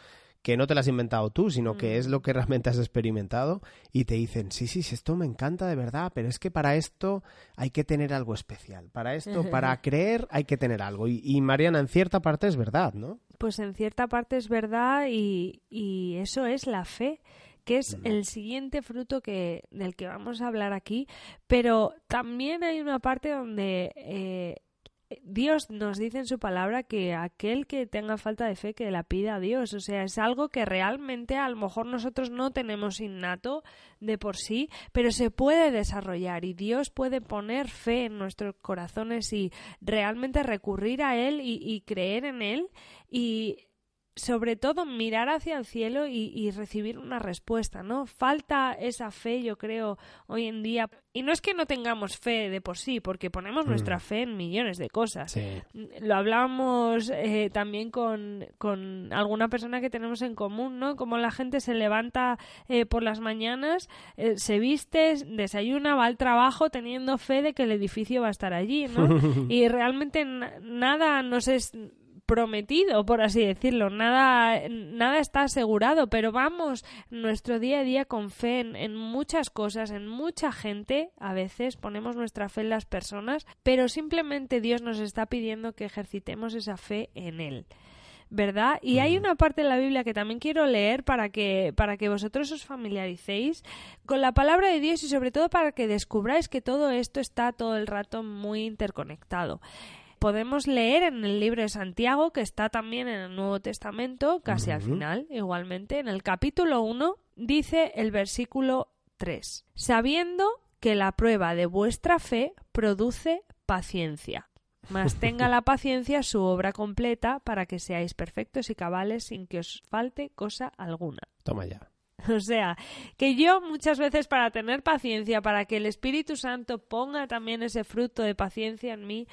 que no te las has inventado tú, sino que es lo que realmente has experimentado y te dicen, sí, sí, sí, esto me encanta de verdad, pero es que para esto hay que tener algo especial. Para esto, para creer, hay que tener algo. Y, y Mariana, en cierta parte es verdad, ¿no? Pues en cierta parte es verdad y, y eso es la fe que es el siguiente fruto que del que vamos a hablar aquí, pero también hay una parte donde eh, Dios nos dice en su palabra que aquel que tenga falta de fe que la pida a Dios, o sea, es algo que realmente a lo mejor nosotros no tenemos innato de por sí, pero se puede desarrollar y Dios puede poner fe en nuestros corazones y realmente recurrir a Él y, y creer en Él y sobre todo mirar hacia el cielo y, y, recibir una respuesta, ¿no? Falta esa fe, yo creo, hoy en día. Y no es que no tengamos fe de por sí, porque ponemos mm. nuestra fe en millones de cosas. Sí. Lo hablamos eh, también con, con, alguna persona que tenemos en común, ¿no? Como la gente se levanta eh, por las mañanas, eh, se viste, desayuna, va al trabajo teniendo fe de que el edificio va a estar allí, ¿no? y realmente nada nos es prometido, por así decirlo. Nada, nada está asegurado, pero vamos nuestro día a día con fe en, en, muchas cosas, en mucha gente. A veces ponemos nuestra fe en las personas, pero simplemente Dios nos está pidiendo que ejercitemos esa fe en Él. ¿verdad? Y hay una parte de la Biblia que también quiero leer para que, para que vosotros os familiaricéis con la palabra de Dios y sobre todo para que descubráis que todo esto está todo el rato muy interconectado. Podemos leer en el libro de Santiago, que está también en el Nuevo Testamento, casi al final, igualmente, en el capítulo 1, dice el versículo 3, sabiendo que la prueba de vuestra fe produce paciencia. Mas tenga la paciencia su obra completa para que seáis perfectos y cabales sin que os falte cosa alguna. Toma ya. O sea, que yo muchas veces para tener paciencia, para que el Espíritu Santo ponga también ese fruto de paciencia en mí,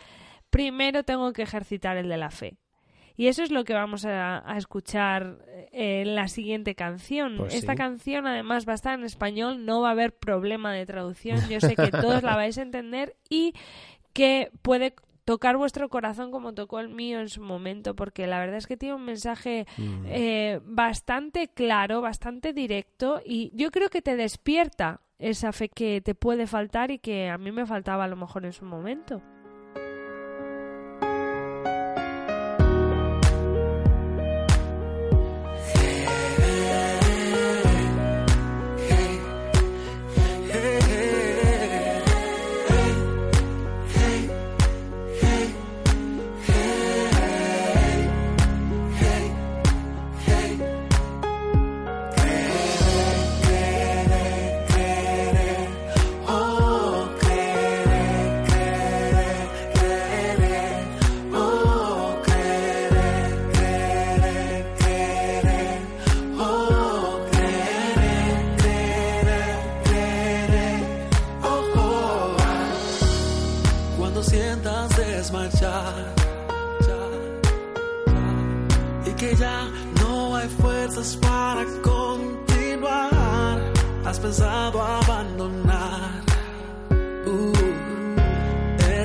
primero tengo que ejercitar el de la fe. Y eso es lo que vamos a, a escuchar eh, en la siguiente canción. Pues Esta sí. canción además va a estar en español, no va a haber problema de traducción. Yo sé que todos la vais a entender y que puede tocar vuestro corazón como tocó el mío en su momento, porque la verdad es que tiene un mensaje Mm. eh, bastante claro, bastante directo y yo creo que te despierta esa fe que te puede faltar y que a mí me faltaba a lo mejor en su momento.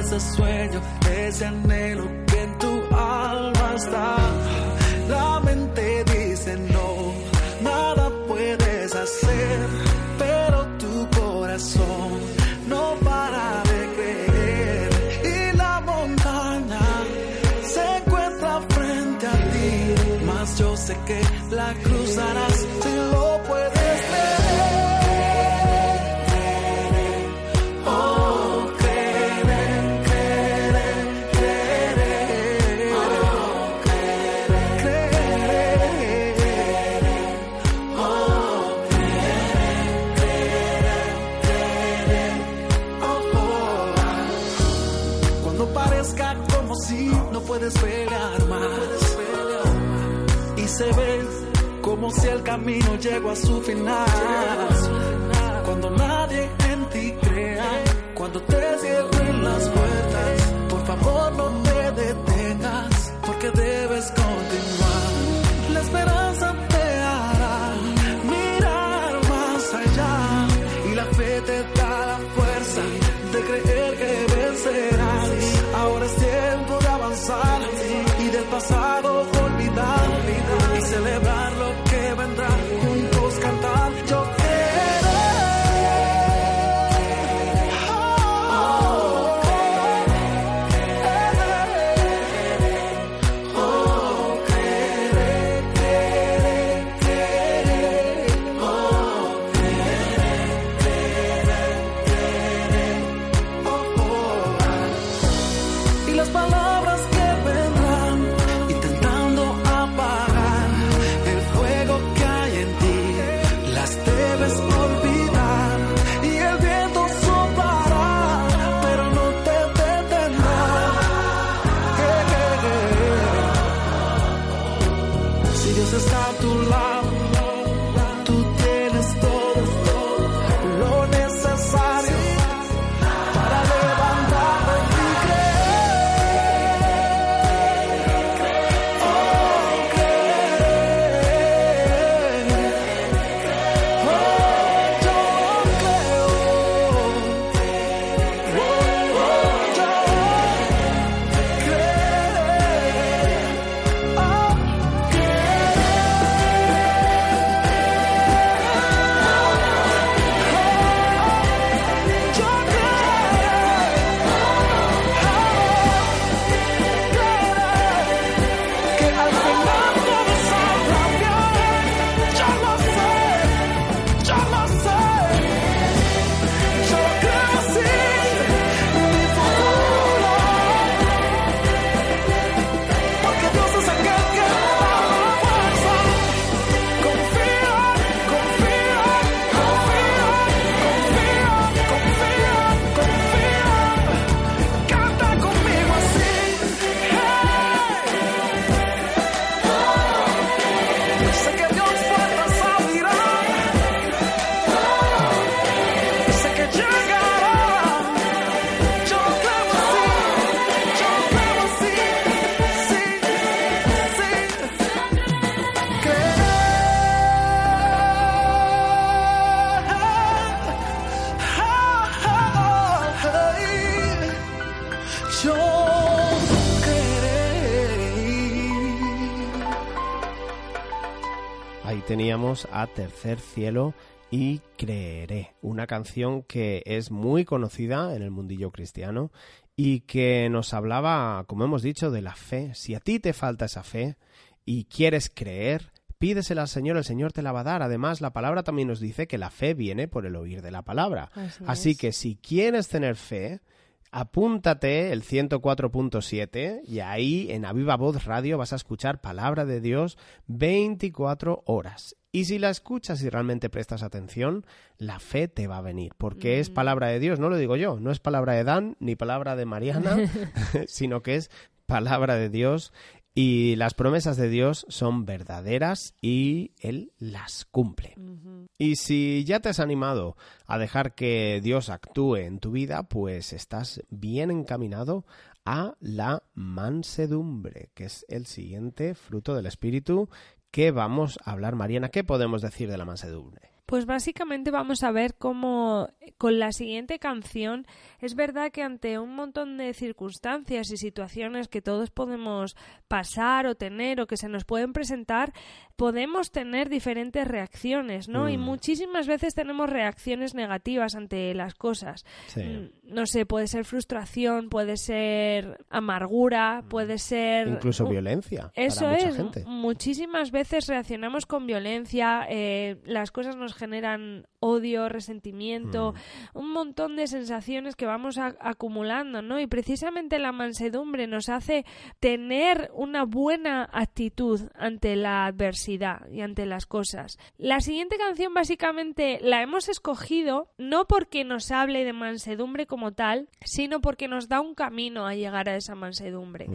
Ese sueño, ese anhelo que en tu alma está. La mente dice no, nada puedes hacer, pero tu corazón no para de creer y la montaña se encuentra frente a ti, mas yo sé que la cruzarás el camino llegó a su final. Cuando nadie en ti crea, cuando te cierren las puertas, por favor no te detengas, porque debes a Tercer Cielo y Creeré, una canción que es muy conocida en el mundillo cristiano y que nos hablaba, como hemos dicho, de la fe. Si a ti te falta esa fe y quieres creer, pídesela al Señor, el Señor te la va a dar. Además, la palabra también nos dice que la fe viene por el oír de la palabra. Así Así que si quieres tener fe, apúntate el 104.7 y ahí en Aviva Voz Radio vas a escuchar palabra de Dios 24 horas. Y si la escuchas y realmente prestas atención, la fe te va a venir, porque es palabra de Dios, no lo digo yo, no es palabra de Dan ni palabra de Mariana, sino que es palabra de Dios y las promesas de Dios son verdaderas y Él las cumple. Y si ya te has animado a dejar que Dios actúe en tu vida, pues estás bien encaminado a la mansedumbre, que es el siguiente fruto del Espíritu que vamos a hablar. Mariana, ¿qué podemos decir de la mansedumbre? Pues básicamente vamos a ver cómo con la siguiente canción es verdad que ante un montón de circunstancias y situaciones que todos podemos pasar o tener o que se nos pueden presentar, podemos tener diferentes reacciones, ¿no? Y Mm. muchísimas veces tenemos reacciones negativas ante las cosas. Sí. Mm, No sé, puede ser frustración, puede ser amargura, puede ser... Incluso violencia Eso para mucha es. gente. Muchísimas veces reaccionamos con violencia, eh, las cosas nos generan odio, resentimiento, Mm. un montón de sensaciones que vamos a- acumulando, ¿no? Y precisamente la mansedumbre nos hace tener una buena actitud ante la adversidad y ante las cosas. La siguiente canción básicamente la hemos escogido no porque nos hable de mansedumbre como tal, sino porque nos da un camino a llegar a esa mansedumbre.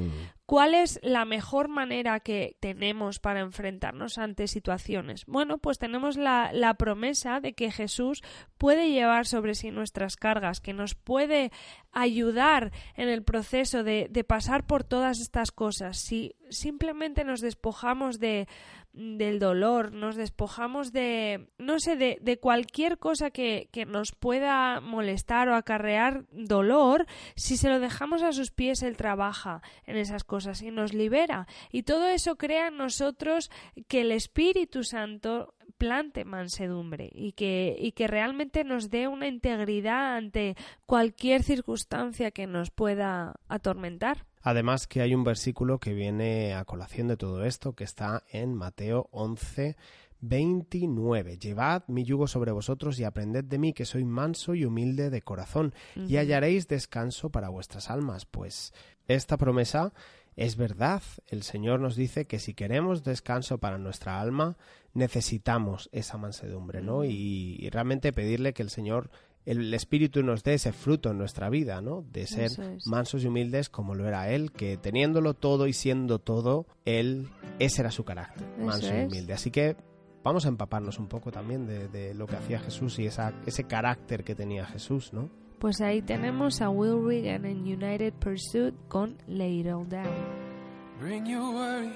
¿Cuál es la mejor manera que tenemos para enfrentarnos ante situaciones? Bueno, pues tenemos la, la promesa de que Jesús puede llevar sobre sí nuestras cargas, que nos puede ayudar en el proceso de, de pasar por todas estas cosas. Si simplemente nos despojamos de del dolor, nos despojamos de, no sé, de, de cualquier cosa que, que nos pueda molestar o acarrear dolor, si se lo dejamos a sus pies, Él trabaja en esas cosas y nos libera. Y todo eso crea en nosotros que el Espíritu Santo plante mansedumbre y que, y que realmente nos dé una integridad ante cualquier circunstancia que nos pueda atormentar. Además que hay un versículo que viene a colación de todo esto, que está en Mateo 11, 29. Llevad mi yugo sobre vosotros y aprended de mí, que soy manso y humilde de corazón, y hallaréis descanso para vuestras almas. Pues esta promesa es verdad. El Señor nos dice que si queremos descanso para nuestra alma, necesitamos esa mansedumbre, ¿no? Y, y realmente pedirle que el Señor, el Espíritu nos dé ese fruto en nuestra vida, ¿no? De ser es. mansos y humildes como lo era Él, que teniéndolo todo y siendo todo, Él, ese era su carácter, Eso manso y humilde. Así que vamos a empaparnos un poco también de, de lo que hacía Jesús y esa, ese carácter que tenía Jesús, ¿no? Pues ahí tenemos a Will Regan en United Pursuit con Lay It All Down. Bring your worry,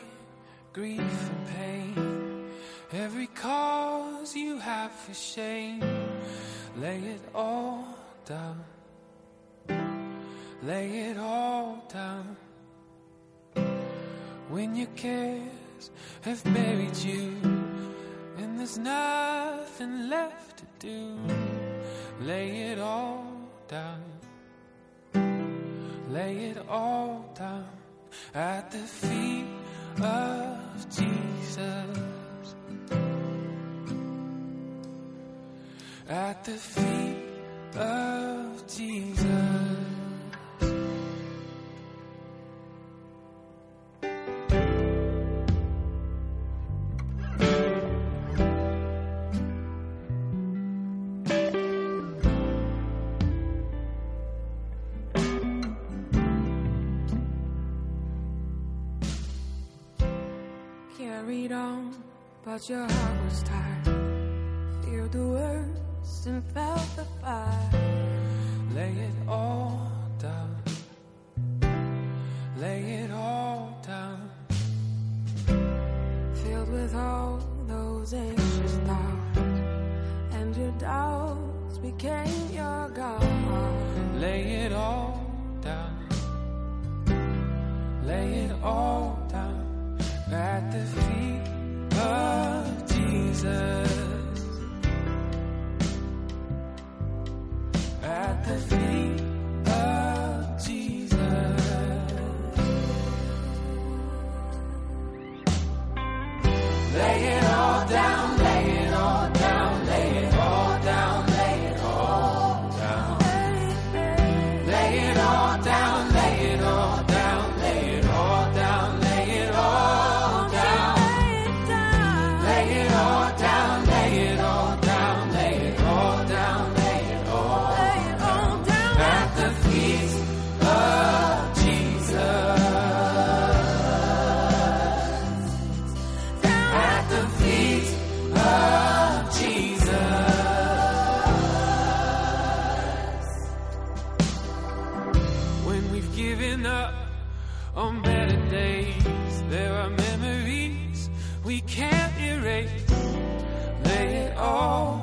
grief, and pain. Every cause you have for shame. Lay it all down. Lay it all down. When your cares have buried you, and there's nothing left to do, lay it all down. Lay it all down at the feet of Jesus. At the feet of Jesus. Carried on, but your heart was tired. Feared the worst and felt up on better days, there are memories we can't erase. Lay it all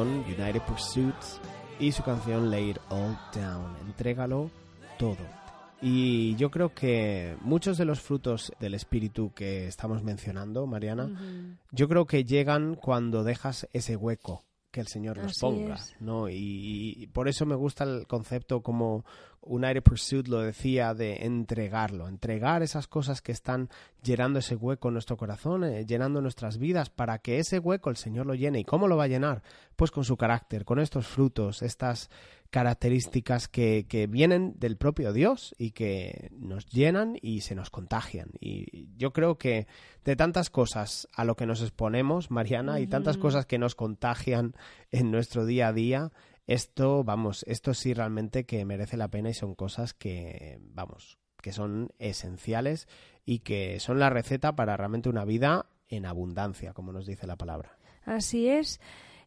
con United Pursuits y su canción Lay It All Down. Entrégalo todo. Y yo creo que muchos de los frutos del espíritu que estamos mencionando, Mariana, yo creo que llegan cuando dejas ese hueco que el Señor nos Así ponga, es. ¿no? Y, y por eso me gusta el concepto como United Pursuit lo decía de entregarlo, entregar esas cosas que están llenando ese hueco en nuestro corazón, eh, llenando nuestras vidas, para que ese hueco el Señor lo llene. ¿Y cómo lo va a llenar? Pues con su carácter, con estos frutos, estas características que, que vienen del propio Dios y que nos llenan y se nos contagian. Y yo creo que de tantas cosas a lo que nos exponemos, Mariana, y tantas cosas que nos contagian en nuestro día a día, esto, vamos, esto sí realmente que merece la pena y son cosas que, vamos, que son esenciales y que son la receta para realmente una vida en abundancia, como nos dice la palabra. Así es.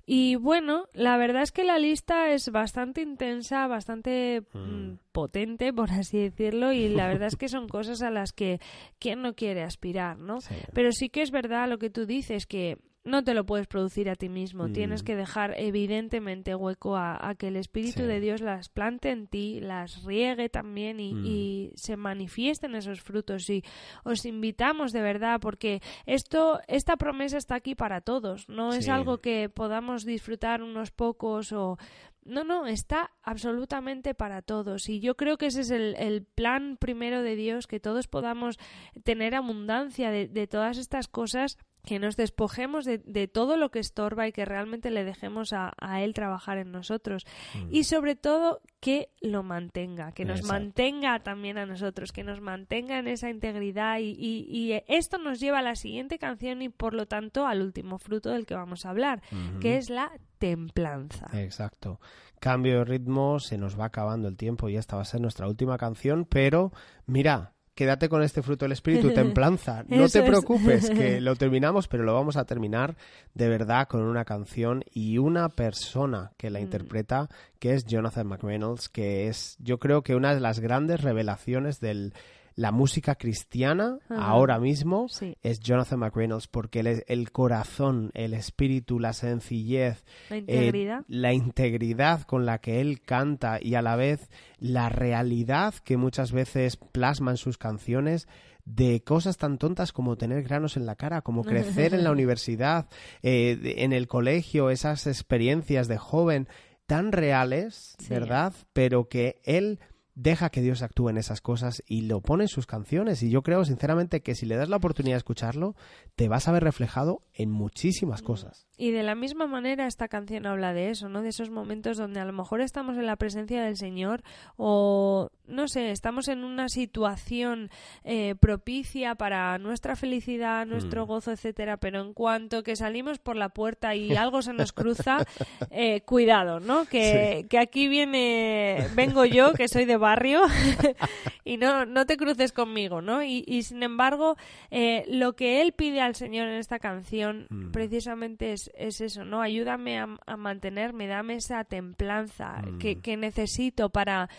Y bueno, la verdad es que la lista es bastante intensa, bastante mm, potente, por así decirlo, y la verdad es que son cosas a las que quién no quiere aspirar, ¿no? Pero sí que es verdad lo que tú dices, que no te lo puedes producir a ti mismo, Mm. tienes que dejar evidentemente hueco a, a que el Espíritu Sí. de Dios las plante en ti, las riegue también y, Mm. y se manifiesten esos frutos. Y os invitamos de verdad, porque esto, esta promesa está aquí para todos, no es algo que podamos disfrutar unos pocos o no, no, está absolutamente para todos. Y yo creo que ese es el, el plan primero de Dios, que todos podamos tener abundancia de, de todas estas cosas que nos despojemos de, de todo lo que estorba y que realmente le dejemos a, a él trabajar en nosotros. Y sobre todo que lo mantenga, que nos Exacto. mantenga también a nosotros, que nos mantenga en esa integridad. Y, y- y esto nos lleva a la siguiente canción y por lo tanto al último fruto del que vamos a hablar, que es la templanza. Exacto. Cambio de ritmo, se nos va acabando el tiempo y esta va a ser nuestra última canción, pero mira, quédate con este fruto del espíritu, templanza. No te es. preocupes, que lo terminamos, pero lo vamos a terminar de verdad con una canción y una persona que Mm. la interpreta, que es Jonathan McReynolds, que es yo creo que una de las grandes revelaciones de la música cristiana Ajá. ahora mismo Sí. es Jonathan McReynolds porque el, el corazón, el espíritu, la sencillez, La eh, integridad. la integridad con la que él canta y a la vez la realidad que muchas veces plasma en sus canciones de cosas tan tontas como tener granos en la cara, como crecer en la universidad, eh, de- en el colegio, esas experiencias de joven tan reales, Sí. ¿verdad? Pero que él deja que Dios actúe en esas cosas y lo pone en sus canciones. Y yo creo, sinceramente, que si le das la oportunidad de escucharlo, te vas a ver reflejado en muchísimas cosas. Y de la misma manera esta canción habla de eso, ¿no? De esos momentos donde a lo mejor estamos en la presencia del Señor o, no sé, estamos en una situación eh, propicia para nuestra felicidad, nuestro Mm. gozo, etcétera, pero en cuanto que salimos por la puerta y algo se nos cruza, eh, cuidado, ¿no? Que, que aquí viene, vengo yo, que soy de barrio, y no, no te cruces conmigo, ¿no? Y, y sin embargo, eh, lo que él pide al Señor en esta canción Mm. precisamente es, es eso, ¿no? Ayúdame a, a mantenerme, dame esa templanza Mm. que, que necesito para,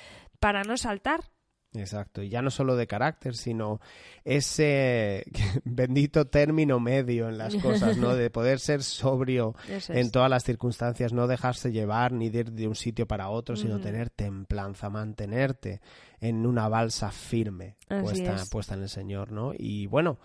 para no saltar. Exacto, y ya no solo de carácter, sino ese bendito término medio en las cosas, ¿no? De poder ser sobrio en todas las circunstancias, no dejarse llevar ni de ir de un sitio para otro, sino tener templanza, mantenerte en una balsa firme Así puesta, es. puesta en el Señor, ¿no? Y bueno,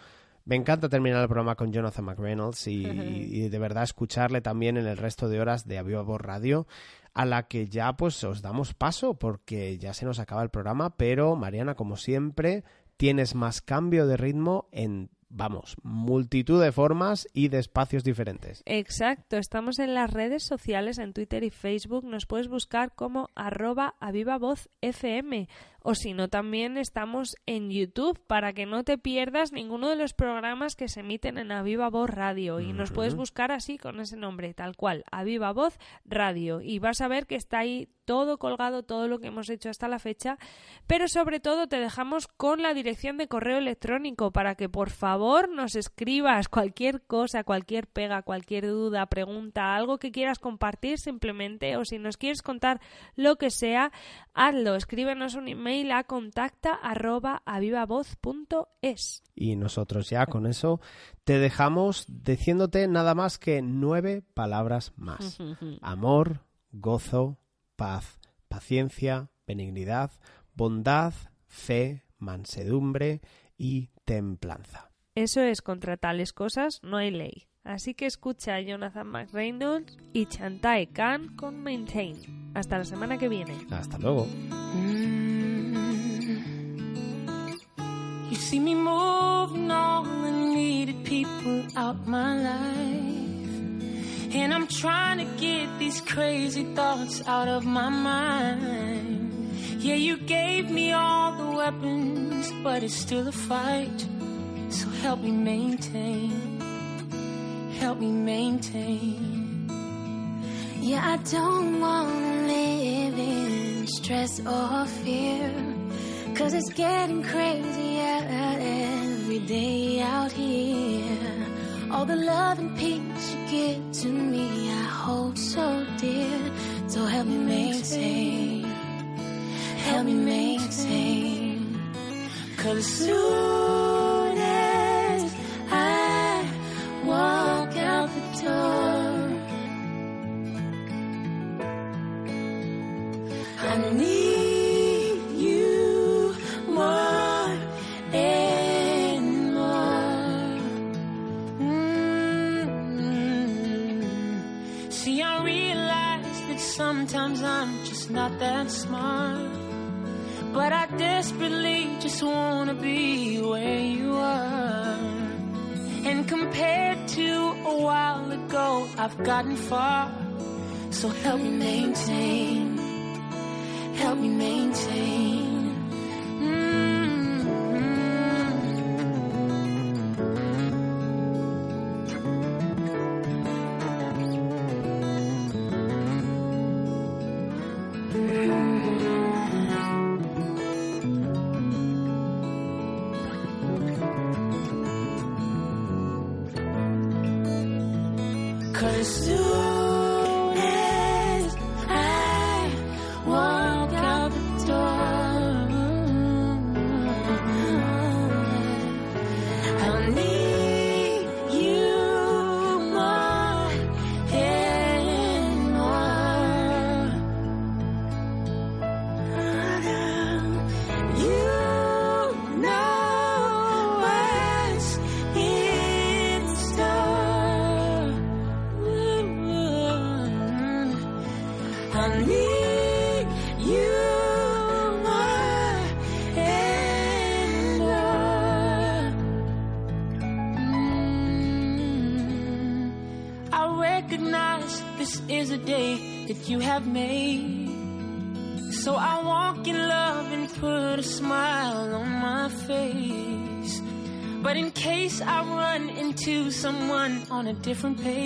me encanta terminar el programa con Jonathan McReynolds y, y de verdad escucharle también en el resto de horas de Aviva Voz Radio, a la que ya pues os damos paso porque ya se nos acaba el programa, pero Mariana, como siempre, tienes más cambio de ritmo en, vamos, multitud de formas y de espacios diferentes. Exacto, estamos en las redes sociales, en Twitter y Facebook, nos puedes buscar como arroba a viva voz FM o si no también estamos en YouTube para que no te pierdas ninguno de los programas que se emiten en A Viva Voz Radio. Y nos puedes buscar así con ese nombre, tal cual, A Viva Voz Radio. Y vas a ver que está ahí todo colgado, todo lo que hemos hecho hasta la fecha, pero sobre todo te dejamos con la dirección de correo electrónico para que por favor nos escribas cualquier cosa, cualquier pega, cualquier duda, pregunta, algo que quieras compartir simplemente o si nos quieres contar lo que sea, hazlo, escríbenos un email a contacta arroba avivavoz.es. Y nosotros ya con eso te dejamos diciéndote nada más que nueve palabras más. Amor, gozo, paz, paciencia, benignidad, bondad, fe, mansedumbre y templanza. Eso es, contra tales cosas no hay ley. Así que escucha a Jonathan McReynolds y Chantae Khan con Maintain. Hasta la semana que viene. Hasta luego. See me moving all the needed people out my life. And I'm trying to get these crazy thoughts out of my mind. Yeah, you gave me all the weapons, but it's still a fight. So help me maintain. Help me maintain. Yeah, I don't wanna live in stress or fear. Cause it's getting crazier day out here. All the love and peace you give to me, I hold so dear. So help me maintain. Help me maintain. Cause soon sometimes I'm just not that smart. But I desperately just wanna be where you are. And compared to a while ago, I've gotten far. So help me maintain. Help me maintain. different page.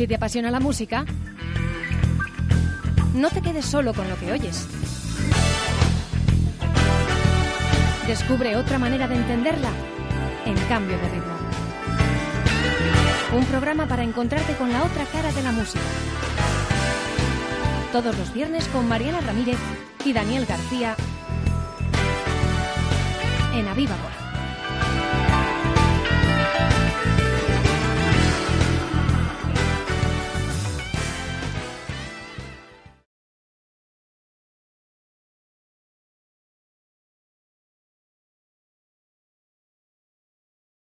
Si te apasiona la música, no te quedes solo con lo que oyes. Descubre otra manera de entenderla en cambio de ritmo. Un programa para encontrarte con la otra cara de la música. Todos los viernes con Mariana Ramírez y Daniel García en Aviva.